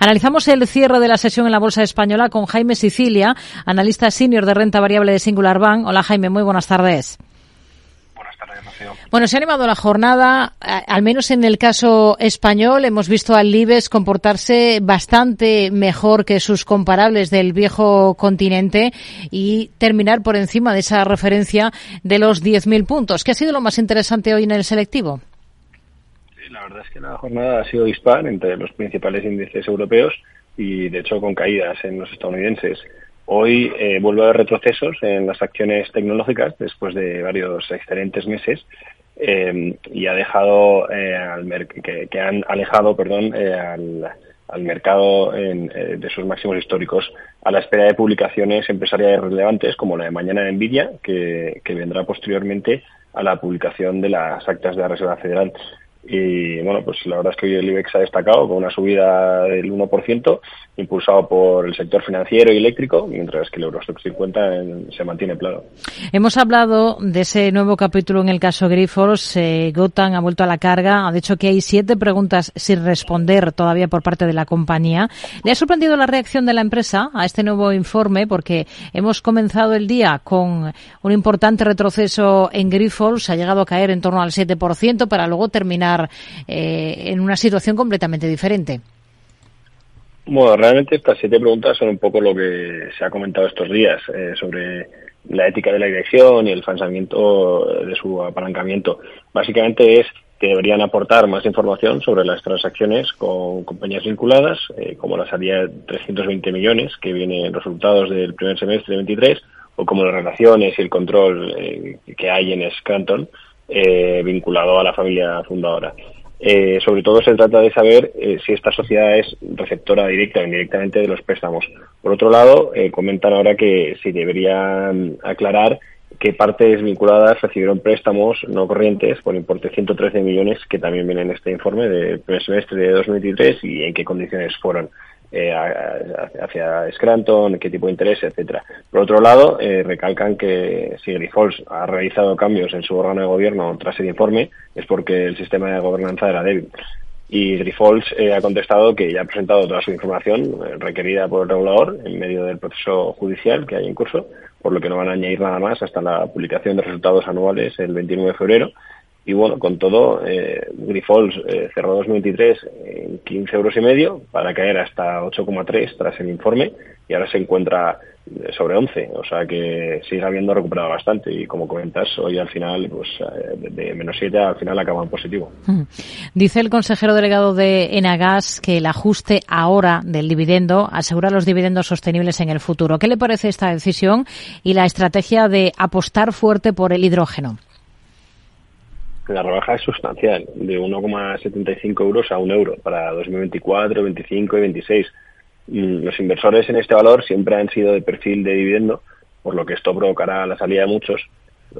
Analizamos el cierre de la sesión en la Bolsa Española con Jaime Sicilia, analista senior de renta variable de Singular Bank. Hola Jaime, muy buenas tardes. Buenas tardes, Bueno, se ha animado la jornada, al menos en el caso español, hemos visto al Libes comportarse bastante mejor que sus comparables del viejo continente y terminar por encima de esa referencia de los 10.000 puntos. ¿Qué ha sido lo más interesante hoy en el selectivo? La verdad es que la jornada ha sido dispar entre los principales índices europeos y, de hecho, con caídas en los estadounidenses. Hoy eh, vuelve a haber retrocesos en las acciones tecnológicas después de varios excelentes meses eh, y ha dejado eh, al que, han alejado, perdón, al, al, mercado de sus máximos históricos a la espera de publicaciones empresariales relevantes como la de mañana de Nvidia, que vendrá posteriormente a la publicación de las actas de la Reserva Federal. Y bueno, pues la verdad es que hoy el IBEX ha destacado con una subida del 1%, impulsado por el sector financiero y eléctrico, mientras que el Eurostock 50 se mantiene plano. Hemos hablado de ese nuevo capítulo en el caso Grifols. Eh, ha vuelto a la carga. Ha dicho que hay siete preguntas sin responder todavía por parte de la compañía. ¿Le ha sorprendido la reacción de la empresa a este nuevo informe? Porque hemos comenzado el día con un importante retroceso en Grifols. Ha llegado a caer en torno al 7% para luego terminar eh, en una situación completamente diferente. Bueno, realmente estas siete preguntas son un poco lo que se ha comentado estos días eh, sobre la ética de la dirección y el financiamiento de su apalancamiento. Básicamente es que deberían aportar más información sobre las transacciones con compañías vinculadas, eh, como la salida de 320 millones que vienen resultados del primer semestre de 23, o como las relaciones y el control eh, que hay en Scranton vinculado a la familia fundadora. Eh, sobre todo se trata de saber eh, si esta sociedad es receptora directa o indirectamente de los préstamos. Por otro lado, eh, comentan ahora que se deberían aclarar qué partes vinculadas recibieron préstamos no corrientes por importe de 113 millones que también vienen en este informe del primer semestre de 2023 y en qué condiciones fueron eh, hacia Scranton, qué tipo de interés, etcétera. Por otro lado, eh, recalcan que si Grifols ha realizado cambios en su órgano de gobierno tras el informe, es porque el sistema de gobernanza era débil. Y Grifols eh, ha contestado que ya ha presentado toda su información eh, requerida por el regulador en medio del proceso judicial que hay en curso, por lo que no van a añadir nada más hasta la publicación de resultados anuales el 29 de febrero y bueno, con todo, eh, Grifols eh, cerró 2023 en 15 euros y medio para caer hasta 8,3 tras el informe y ahora se encuentra sobre 11, o sea que sigue habiendo recuperado bastante y como comentas, hoy al final, pues eh, de, menos 7 al final acaba en positivo. Dice el consejero delegado de Enagas que el ajuste ahora del dividendo asegura los dividendos sostenibles en el futuro. ¿Qué le parece esta decisión y la estrategia de apostar fuerte por el hidrógeno? La rebaja es sustancial, de 1,75 euros a 1 euro para 2024, 2025 y 2026 Mm, los inversores en este valor siempre han sido de perfil de dividendo, por lo que esto provocará la salida de muchos.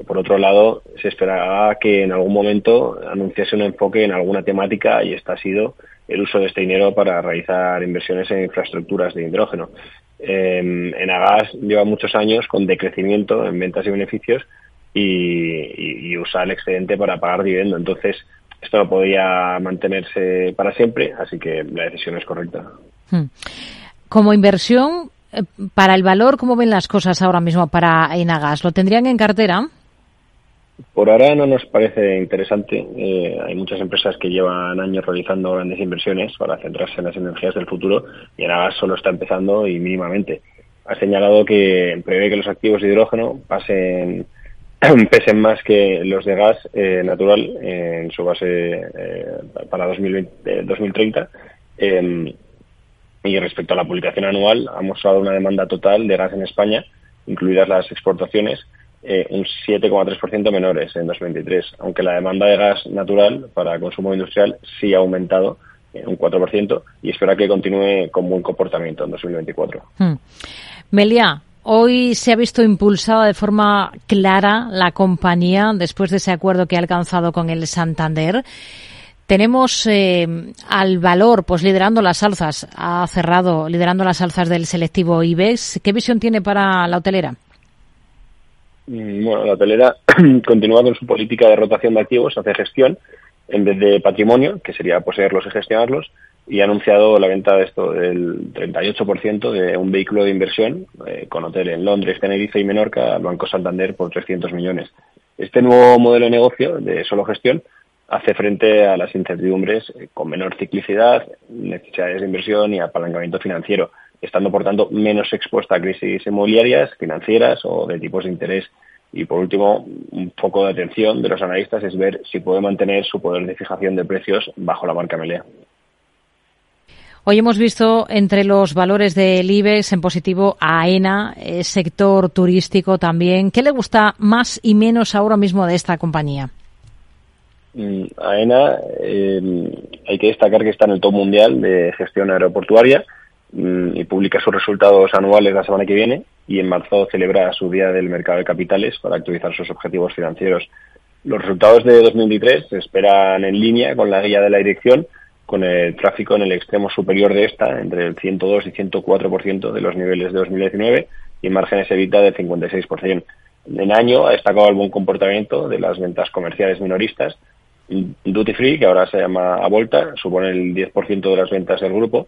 por otro lado, se esperaba que en algún momento anunciase un enfoque en alguna temática y este ha sido el uso de este dinero para realizar inversiones en infraestructuras de hidrógeno. Eh, en Agas lleva muchos años con decrecimiento en ventas y beneficios y, usa el excedente para pagar dividendo. Entonces, esto no podía mantenerse para siempre, así que la decisión es correcta. Hmm. Como inversión, eh, para el valor, ¿cómo ven las cosas ahora mismo para Enagas? ¿Lo tendrían en cartera? Por ahora no nos parece interesante. Eh, hay muchas empresas que llevan años realizando grandes inversiones para centrarse en las energías del futuro y Enagas solo está empezando y mínimamente. Ha señalado que prevé que los activos de hidrógeno pasen pesen más que los de gas eh, natural en su base para 2020, 2030 y respecto a la publicación anual, ha mostrado una demanda total de gas en España, incluidas las exportaciones, eh, un 7,3% menores en 2023, aunque la demanda de gas natural para consumo industrial sí ha aumentado en un 4% y espera que continúe con buen comportamiento en 2024. Hmm. Melia, hoy se ha visto impulsada de forma clara la compañía después de ese acuerdo que ha alcanzado con el Santander. Tenemos eh, al valor, pues liderando las alzas, ha cerrado liderando las alzas del selectivo IBEX. ¿Qué visión tiene para la hotelera? Mm, bueno, la hotelera continúa con su política de rotación de activos hacia gestión en vez de patrimonio, que sería poseerlos y gestionarlos, y ha anunciado la venta de esto del 38% de un vehículo de inversión eh, con hotel en Londres, Tenerife y Menorca al Banco Santander por 300 millones. Este nuevo modelo de negocio de solo gestión hace frente a las incertidumbres eh, con menor ciclicidad, necesidades de inversión y apalancamiento financiero, estando por tanto menos expuesta a crisis inmobiliarias, financieras o de tipos de interés. Y por último, un foco de atención de los analistas es ver si puede mantener su poder de fijación de precios bajo la marca Melea. Hoy hemos visto entre los valores del IBEX en positivo a AENA, eh, sector turístico también. ¿Qué le gusta más y menos ahora mismo de esta compañía? Mm, AENA, eh, hay que destacar que está en el top mundial de gestión aeroportuaria y publica sus resultados anuales la semana que viene y en marzo celebra su día del mercado de capitales para actualizar sus objetivos financieros. Los resultados de 2023 se esperan en línea con la guía de la dirección, con el tráfico en el extremo superior de esta, entre el 102 y 104% de los niveles de 2019 y márgenes evita del 56%. En año ha destacado el buen comportamiento de las ventas comerciales minoristas, Duty Free, que ahora se llama Avolta, supone el 10% de las ventas del grupo.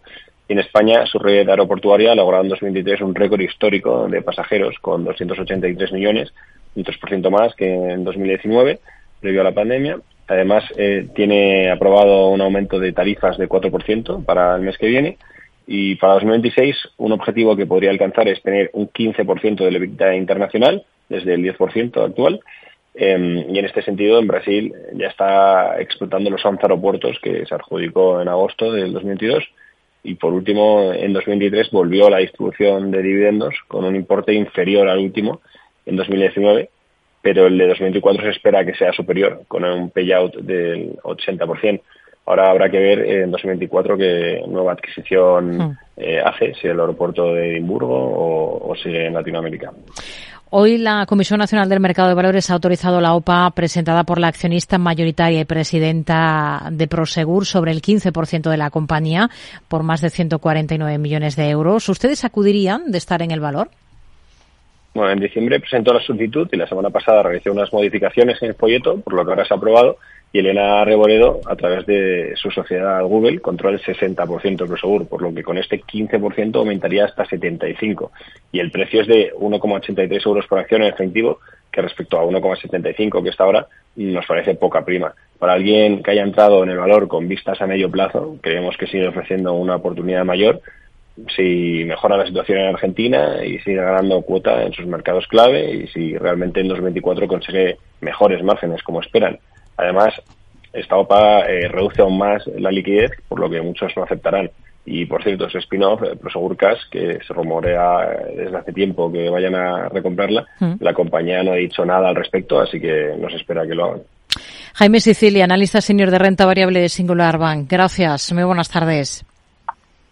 En España, su red aeroportuaria logrado en 2023 un récord histórico de pasajeros con 283 millones, un 3% más que en 2019, previo a la pandemia. Además, eh, tiene aprobado un aumento de tarifas de 4% para el mes que viene. Y para 2026, un objetivo que podría alcanzar es tener un 15% del EBITDA internacional, desde el 10% actual Em, y en este sentido, en Brasil ya está explotando los 11 aeropuertos que se adjudicó en agosto del 2022. Y por último, en 2023 volvió la distribución de dividendos con un importe inferior al último en 2019, pero el de 2024 se espera que sea superior, con un payout del 80%. Ahora habrá que ver en 2024 qué nueva adquisición hmm. eh, hace, si el aeropuerto de Edimburgo o, o sigue en Latinoamérica. Hoy la Comisión Nacional del Mercado de Valores ha autorizado la OPA presentada por la accionista mayoritaria y presidenta de Prosegur sobre el 15% de la compañía por más de 149 millones de euros. ¿Ustedes acudirían de estar en el valor? Bueno, en diciembre presentó la solicitud y la semana pasada realizó unas modificaciones en el folleto, por lo que ahora se ha aprobado y Elena Reboredo, a través de su sociedad Google, controla el 60% de Prosegur, por lo que con este 15% aumentaría hasta 75%. Y el precio es de 1,83 euros por acción en efectivo, que respecto a 1,75 que está ahora, nos parece poca prima. Para alguien que haya entrado en el valor con vistas a medio plazo, creemos que sigue ofreciendo una oportunidad mayor, si mejora la situación en Argentina y sigue ganando cuota en sus mercados clave y si realmente en 2024 consigue mejores márgenes como esperan. Además, esta OPA eh, reduce aún más la liquidez, por lo que muchos no aceptarán. Y por cierto, ese spin-off, eh, Prosegur Cash, que se rumorea eh, desde hace tiempo que vayan a recomprarla, mm. la compañía no ha dicho nada al respecto, así que no se espera que lo hagan. Jaime Sicilia, analista senior de renta variable de Singular Bank. Gracias. Muy buenas tardes.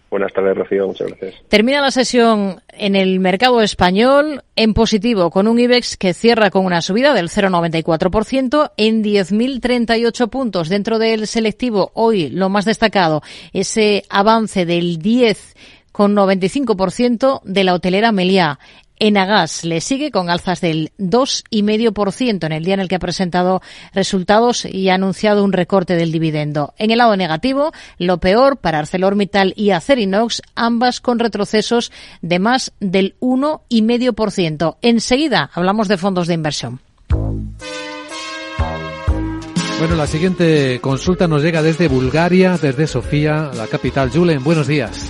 Buenas tardes, Rocío. Muchas gracias. Termina la sesión en el mercado español en positivo, con un IBEX que cierra con una subida del 0,94% en 10.038 puntos. Dentro del selectivo, hoy lo más destacado, ese avance del 10,95% de la hotelera Meliá. Enagas le sigue con alzas del 2,5% en el día en el que ha presentado resultados y ha anunciado un recorte del dividendo. En el lado negativo, lo peor para ArcelorMittal y Acerinox, ambas con retrocesos de más del 1,5%. Enseguida hablamos de fondos de inversión. Bueno, la siguiente consulta nos llega desde Bulgaria, desde Sofía, la capital. Julen, buenos días.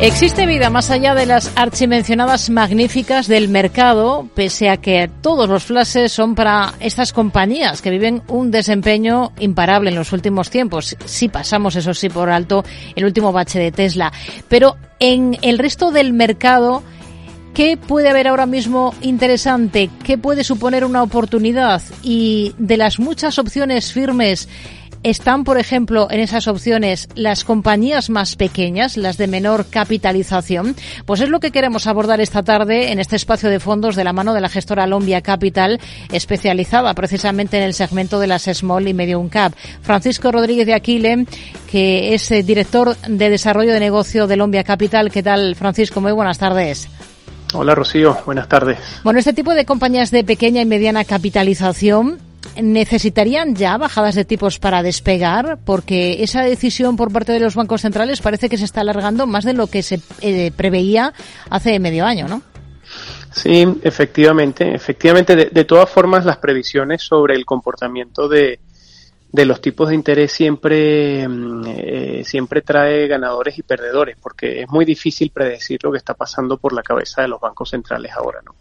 Existe vida más allá de las archimencionadas magníficas del mercado, pese a que todos los flashes son para estas compañías que viven un desempeño imparable en los últimos tiempos. Si pasamos, eso sí, por alto el último bache de Tesla. Pero en el resto del mercado, ¿qué puede haber ahora mismo interesante? ¿Qué puede suponer una oportunidad? Y de las muchas opciones firmes están, por ejemplo, en esas opciones las compañías más pequeñas, las de menor capitalización. Pues es lo que queremos abordar esta tarde en este espacio de fondos de la mano de la gestora Lombia Capital, especializada precisamente en el segmento de las Small y Medium Cap. Francisco Rodríguez de Aquile, que es eh, director de desarrollo de negocio de Lombia Capital. ¿Qué tal, Francisco? Muy buenas tardes. Hola Rocío, buenas tardes. Bueno, este tipo de compañías de pequeña y mediana capitalización necesitarían ya bajadas de tipos para despegar, porque esa decisión por parte de los bancos centrales parece que se está alargando más de lo que se eh, preveía hace medio año, ¿no? Sí, efectivamente. Efectivamente, de, todas formas, las previsiones sobre el comportamiento de, de los tipos de interés siempre, mm, eh, siempre trae ganadores y perdedores, porque es muy difícil predecir lo que está pasando por la cabeza de los bancos centrales ahora, ¿no?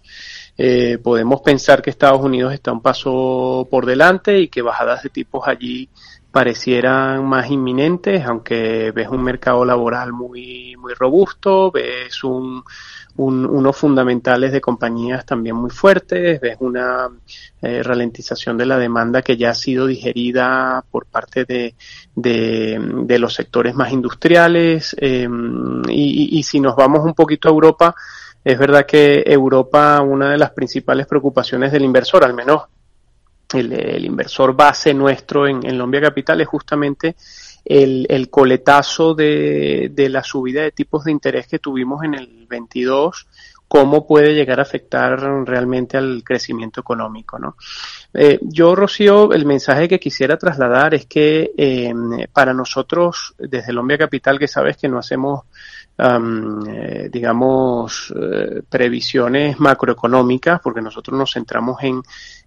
Eh, podemos pensar que Estados Unidos está un paso por delante y que bajadas de tipos allí parecieran más inminentes, aunque ves un mercado laboral muy, muy robusto, ves un, unos fundamentales de compañías también muy fuertes, ves una eh, ralentización de la demanda que ya ha sido digerida por parte de, de, los sectores más industriales eh, y, y, si nos vamos un poquito a Europa, es verdad que Europa, una de las principales preocupaciones del inversor, al menos el, inversor base nuestro en, en Lombia Capital, es justamente el, coletazo de, la subida de tipos de interés que tuvimos en el 22 cómo puede llegar a afectar realmente al crecimiento económico. ¿no? Eh, yo, Rocío, el mensaje que quisiera trasladar es que eh, para nosotros, desde Lombia Capital, que sabes que no hacemos eh, digamos, eh, previsiones macroeconómicas, porque nosotros nos centramos en,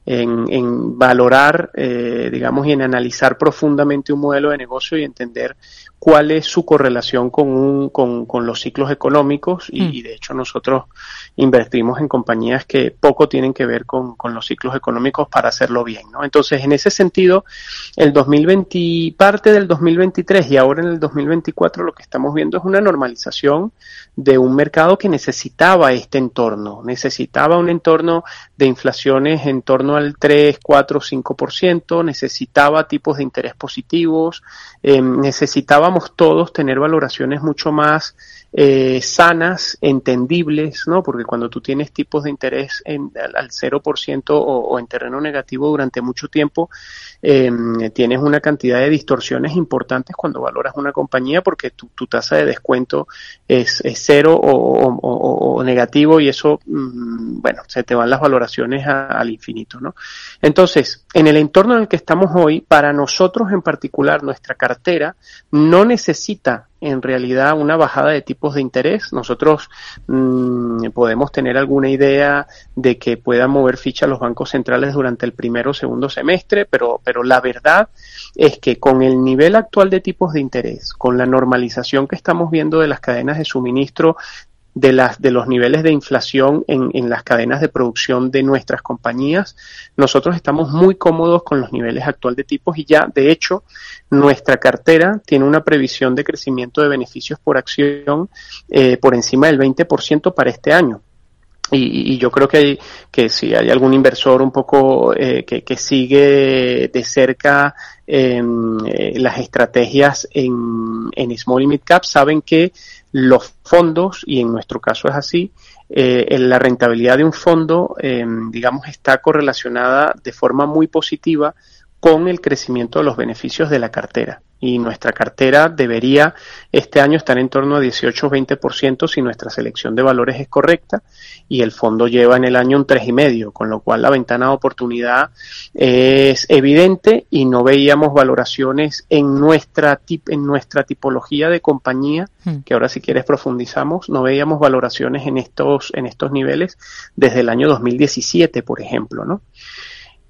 en, valorar, eh, digamos, y en analizar profundamente un modelo de negocio y entender cuál es su correlación con, un, con, con los ciclos económicos y, mm. de hecho nosotros invertimos en compañías que poco tienen que ver con, con, los ciclos económicos para hacerlo bien, ¿no? Entonces, en ese sentido, el 2020, parte del 2023 y ahora en el 2024 lo que estamos viendo es una normalización de un mercado que necesitaba este entorno, necesitaba un entorno de inflaciones en torno al 3, 4, 5%, necesitaba tipos de interés positivos, eh, necesitábamos todos tener valoraciones mucho más eh, sanas, entendibles, ¿no? Porque cuando tú tienes tipos de interés en, al, 0% o, o, en terreno negativo durante mucho tiempo, eh, tienes una cantidad de distorsiones importantes cuando valoras una compañía porque tu, tu tasa de descuento es, es cero o, o, negativo y eso, mmm, bueno, se te van las valoraciones al infinito, ¿no? Entonces, en el entorno en el que estamos hoy, para nosotros en particular, nuestra cartera no necesita en realidad una bajada de tipos de interés. Nosotros mmm, podemos tener alguna idea de que puedan mover ficha los bancos centrales durante el primero o segundo semestre, pero, pero la verdad es que con el nivel actual de tipos de interés, con la normalización que estamos viendo de las cadenas de suministro, de, las, de los niveles de inflación en, en, las cadenas de producción de nuestras compañías, nosotros estamos muy cómodos con los niveles actuales de tipos y ya, de hecho, nuestra cartera tiene una previsión de crecimiento de beneficios por acción eh, por encima del 20% para este año. Y, y, yo creo que, hay, que si hay algún inversor un poco eh, que, que, sigue de cerca eh, las estrategias en, en Small Mid Cap, saben que los fondos, y en nuestro caso es así, eh, la rentabilidad de un fondo, eh, digamos, está correlacionada de forma muy positiva con el crecimiento de los beneficios de la cartera. Y nuestra cartera debería este año estar en torno a 18-20% si nuestra selección de valores es correcta y el fondo lleva en el año un 3,5%, con lo cual la ventana de oportunidad es evidente y no veíamos valoraciones en nuestra, tip, en nuestra tipología de compañía, que ahora si quieres profundizamos, no veíamos valoraciones en estos, en estos niveles desde el año 2017, por ejemplo, ¿no?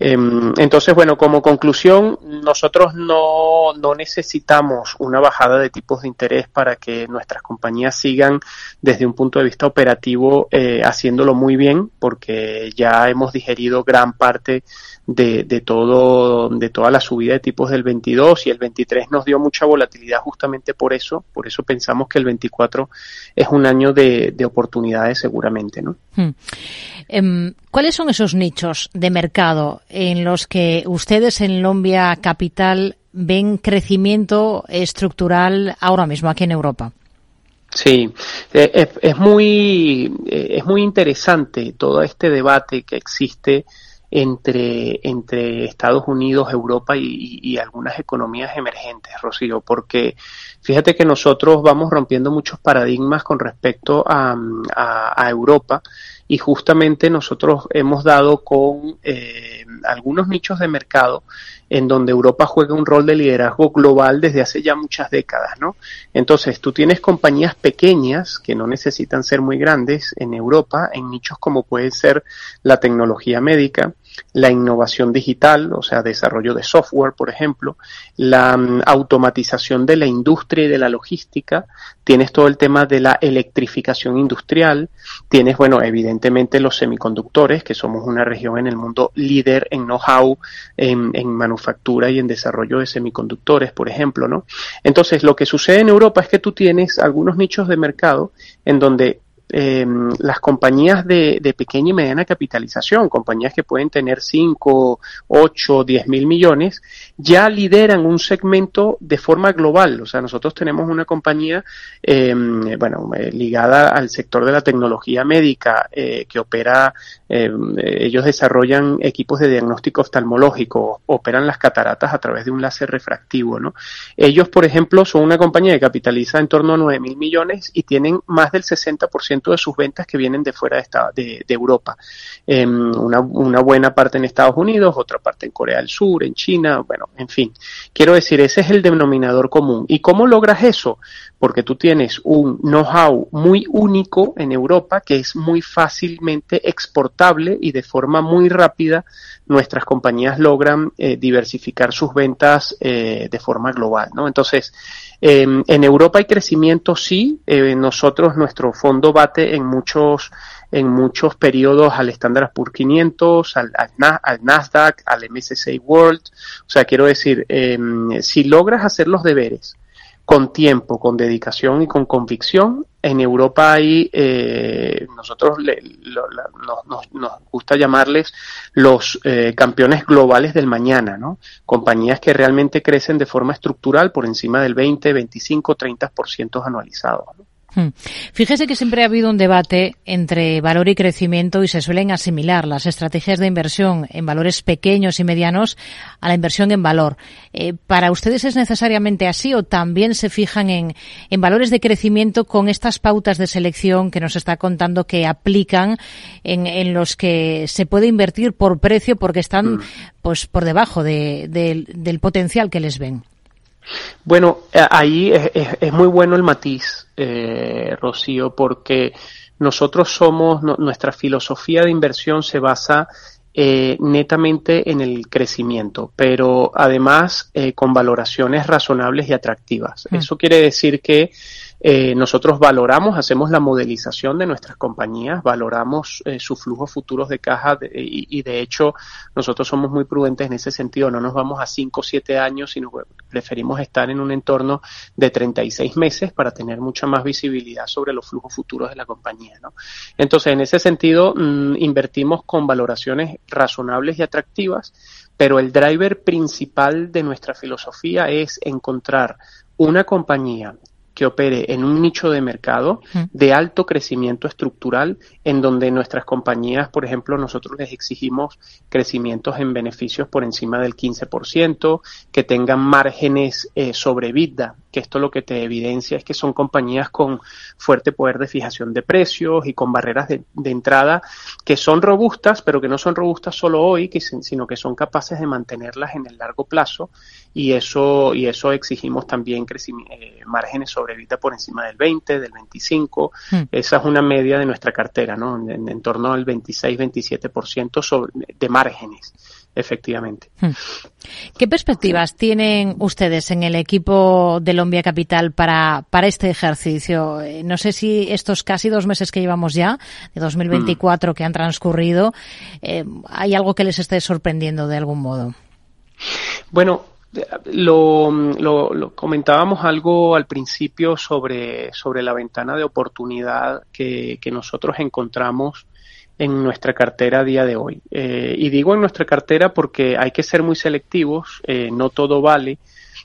Entonces, bueno, como conclusión, nosotros no, no, necesitamos una bajada de tipos de interés para que nuestras compañías sigan desde un punto de vista operativo eh, haciéndolo muy bien, porque ya hemos digerido gran parte de, de, todo, de toda la subida de tipos del 22 y el 23 nos dio mucha volatilidad justamente por eso, por eso pensamos que el 24 es un año de, de oportunidades seguramente, ¿no? Hmm. Um, ¿Cuáles son esos nichos de mercado en los que ustedes en Lombia Capital ven crecimiento estructural ahora mismo aquí en Europa? Sí, es, es muy es muy interesante todo este debate que existe entre, entre Estados Unidos, Europa y, y, algunas economías emergentes, Rocío, porque fíjate que nosotros vamos rompiendo muchos paradigmas con respecto a, a, a Europa y justamente nosotros hemos dado con eh, algunos nichos de mercado en donde Europa juega un rol de liderazgo global desde hace ya muchas décadas, ¿no? Entonces, tú tienes compañías pequeñas que no necesitan ser muy grandes en Europa, en nichos como puede ser la tecnología médica, la innovación digital, o sea, desarrollo de software, por ejemplo, la um, automatización de la industria y de la logística, tienes todo el tema de la electrificación industrial, tienes, bueno, evidentemente los semiconductores, que somos una región en el mundo líder en know-how, en manufactura y en desarrollo de semiconductores, por ejemplo, ¿no? Entonces, lo que sucede en Europa es que tú tienes algunos nichos de mercado en donde eh, las compañías de, de, pequeña y mediana capitalización, compañías que pueden tener 5, 8, 10 mil millones, ya lideran un segmento de forma global. O sea, nosotros tenemos una compañía, eh, bueno, ligada al sector de la tecnología médica eh, que opera, ellos desarrollan equipos de diagnóstico oftalmológico, operan las cataratas a través de un láser refractivo, ¿no? Ellos, por ejemplo, son una compañía que capitaliza en torno a 9 mil millones y tienen más del 60% de sus ventas que vienen de fuera de, esta, de, Europa. Eh, una, una, buena parte en Estados Unidos, otra parte en Corea del Sur, en China, bueno, en fin. Quiero decir, ese es el denominador común. ¿Y cómo logras eso? Porque tú tienes un know-how muy único en Europa que es muy fácilmente exportable y de forma muy rápida nuestras compañías logran eh, diversificar sus ventas eh, de forma global, ¿no? Entonces, eh, en Europa hay crecimiento, sí. Eh, nosotros, nuestro fondo bate en muchos, en muchos periodos al Standard Poor's 500, al, al, al, Nasdaq, al MSCI World. O sea, quiero decir, eh, si logras hacer los deberes, con tiempo, con dedicación y con convicción. En Europa hay, eh, nosotros nos, gusta llamarles los eh, campeones globales del mañana, ¿no? Compañías que realmente crecen de forma estructural por encima del 20, 25, 30% anualizado. ¿no? Hmm. Fíjese que siempre ha habido un debate entre valor y crecimiento y se suelen asimilar las estrategias de inversión en valores pequeños y medianos a la inversión en valor. Eh, ¿Para ustedes es necesariamente así o también se fijan en, valores de crecimiento con estas pautas de selección que nos está contando que aplican en, los que se puede invertir por precio porque están hmm. pues por debajo del potencial que les ven? Bueno, eh, ahí es, muy bueno el matiz, eh, Rocío, porque nosotros somos, nuestra filosofía de inversión se basa eh, netamente en el crecimiento, pero además eh, con valoraciones razonables y atractivas. Mm. Eso quiere decir que eh, nosotros valoramos, hacemos la modelización de nuestras compañías, valoramos eh, sus flujos futuros de caja y, de hecho nosotros somos muy prudentes en ese sentido, no nos vamos a 5 o 7 años, sino preferimos estar en un entorno de 36 meses para tener mucha más visibilidad sobre los flujos futuros de la compañía. Entonces, en ese sentido, mm, invertimos con valoraciones razonables y atractivas, pero el driver principal de nuestra filosofía es encontrar una compañía que opere en un nicho de mercado de alto crecimiento estructural, en donde nuestras compañías, por ejemplo, nosotros les exigimos crecimientos en beneficios por encima del 15%, que tengan márgenes eh, sobre vida, que esto lo que te evidencia es que son compañías con fuerte poder de fijación de precios y con barreras de, entrada que son robustas, pero que no son robustas solo hoy, que, sino que son capaces de mantenerlas en el largo plazo y eso y eso exigimos también eh, márgenes sobre vida por encima del 20, del 25. Hmm. Esa es una media de nuestra cartera, ¿no? En, en torno al 26-27% sobre, de márgenes efectivamente. Hmm. ¿Qué perspectivas tienen ustedes en el equipo de Lombia Capital para, para este ejercicio? Eh, no sé si estos casi dos meses que llevamos ya, de 2024 que han transcurrido, eh, hay algo que les esté sorprendiendo de algún modo. Bueno, lo, lo, comentábamos algo al principio sobre, sobre la ventana de oportunidad que, que nosotros encontramos en nuestra cartera a día de hoy. Eh, y digo en nuestra cartera porque hay que ser muy selectivos, eh, no todo vale.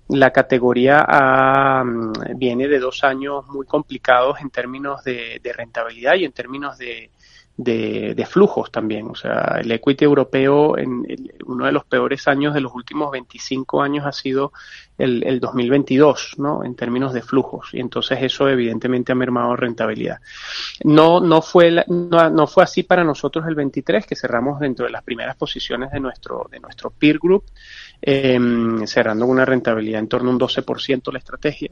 La categoría A mm, viene de dos años muy complicados en términos de rentabilidad y en términos de, de, flujos también. O sea, el equity europeo en uno de los peores años de los últimos 25 años ha sido el, el 2022, ¿no? En términos de flujos. Y entonces eso evidentemente ha mermado rentabilidad. No, no fue, no, no, fue así para nosotros el 23, que cerramos dentro de las primeras posiciones de nuestro, de nuestro peer group eh, cerrando una rentabilidad en torno a un 12% la estrategia.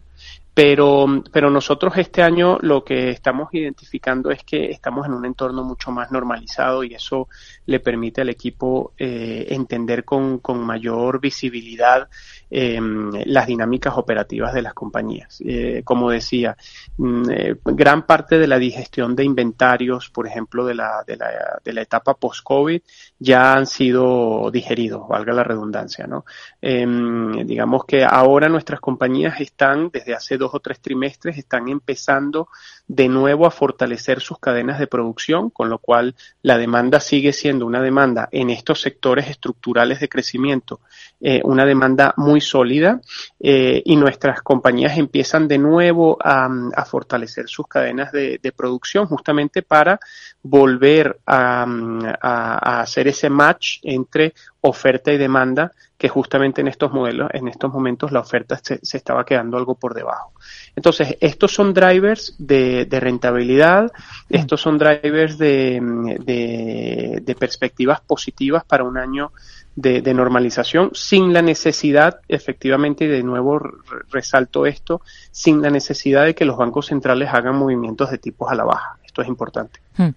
Pero, pero nosotros este año lo que estamos identificando es que estamos en un entorno mucho más normalizado y eso le permite al equipo eh, entender con, con mayor visibilidad eh, las dinámicas operativas de las compañías. Eh, como decía, mm, eh, gran parte de la digestión de inventarios, por ejemplo, de la, de la, de la etapa post-COVID, ya han sido digeridos, valga la redundancia, ¿no? Em, digamos que ahora nuestras compañías están, desde hace dos o tres trimestres, están empezando de nuevo a fortalecer sus cadenas de producción, con lo cual la demanda sigue siendo una demanda en estos sectores estructurales de crecimiento, eh, una demanda muy sólida eh, y nuestras compañías empiezan de nuevo a, fortalecer sus cadenas de, producción justamente para volver a, a hacer ese match entre oferta y demanda que justamente en estos modelos, en estos momentos la oferta se, estaba quedando algo por debajo. Entonces, estos son drivers de, rentabilidad, mm. estos son drivers de, de, perspectivas positivas para un año de, normalización sin la necesidad, efectivamente, y de nuevo resalto esto, sin la necesidad de que los bancos centrales hagan movimientos de tipos a la baja. Esto es importante. Hmm.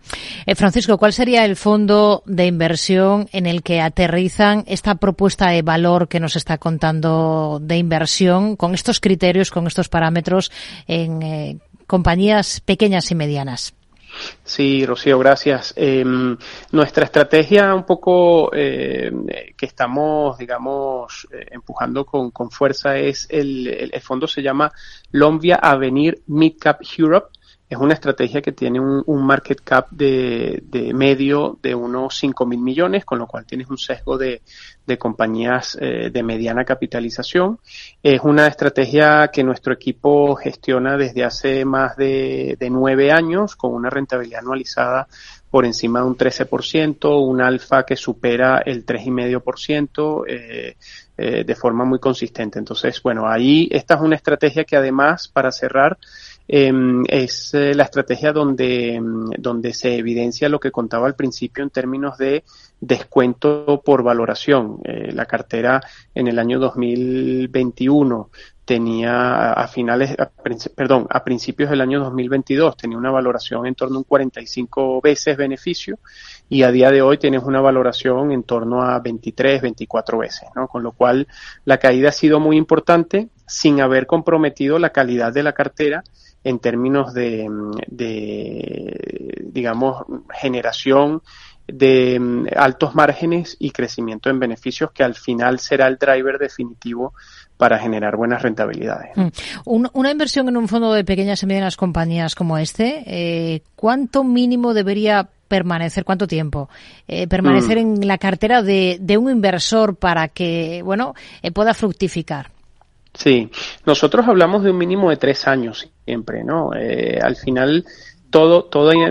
Eh, Francisco, ¿cuál sería el fondo de inversión en el que aterrizan esta propuesta de valor que nos está contando de inversión con estos criterios, con estos parámetros en eh, compañías pequeñas y medianas? Sí, Rocío, gracias. Em, nuestra estrategia un poco eh, que estamos, digamos, eh, empujando con, con, fuerza es el, el, fondo se llama Lombia Avenir Midcap Europe es una estrategia que tiene un, un market cap de, de, medio de unos 5 mil millones, con lo cual tienes un sesgo de, de compañías eh, de mediana capitalización. Es una estrategia que nuestro equipo gestiona desde hace más de, de nueve años, con una rentabilidad anualizada por encima de un 13%, un alfa que supera el 3,5%. Eh, eh, de forma muy consistente. Entonces, bueno, ahí esta es una estrategia que además, para cerrar, eh, es la estrategia donde, em, donde se evidencia lo que contaba al principio en términos de descuento por valoración. Eh, la cartera en el año 2021 tenía a finales, perdón, a principios del año 2022 tenía una valoración en torno a un 45 veces beneficio y a día de hoy tienes una valoración en torno a 23, 24 veces, ¿no? Con lo cual la caída ha sido muy importante sin haber comprometido la calidad de la cartera en términos de, de digamos, generación de mm, altos márgenes y crecimiento en beneficios que al final será el driver definitivo para generar buenas rentabilidades. Mm. una inversión en un fondo de pequeñas y medianas compañías como este, eh, ¿cuánto mínimo debería permanecer, cuánto tiempo, eh, permanecer mm. en la cartera de, de, un inversor para que, bueno, eh, pueda fructificar? Sí, nosotros hablamos de un mínimo de tres años siempre, ¿no? Eh, al final, todo, todo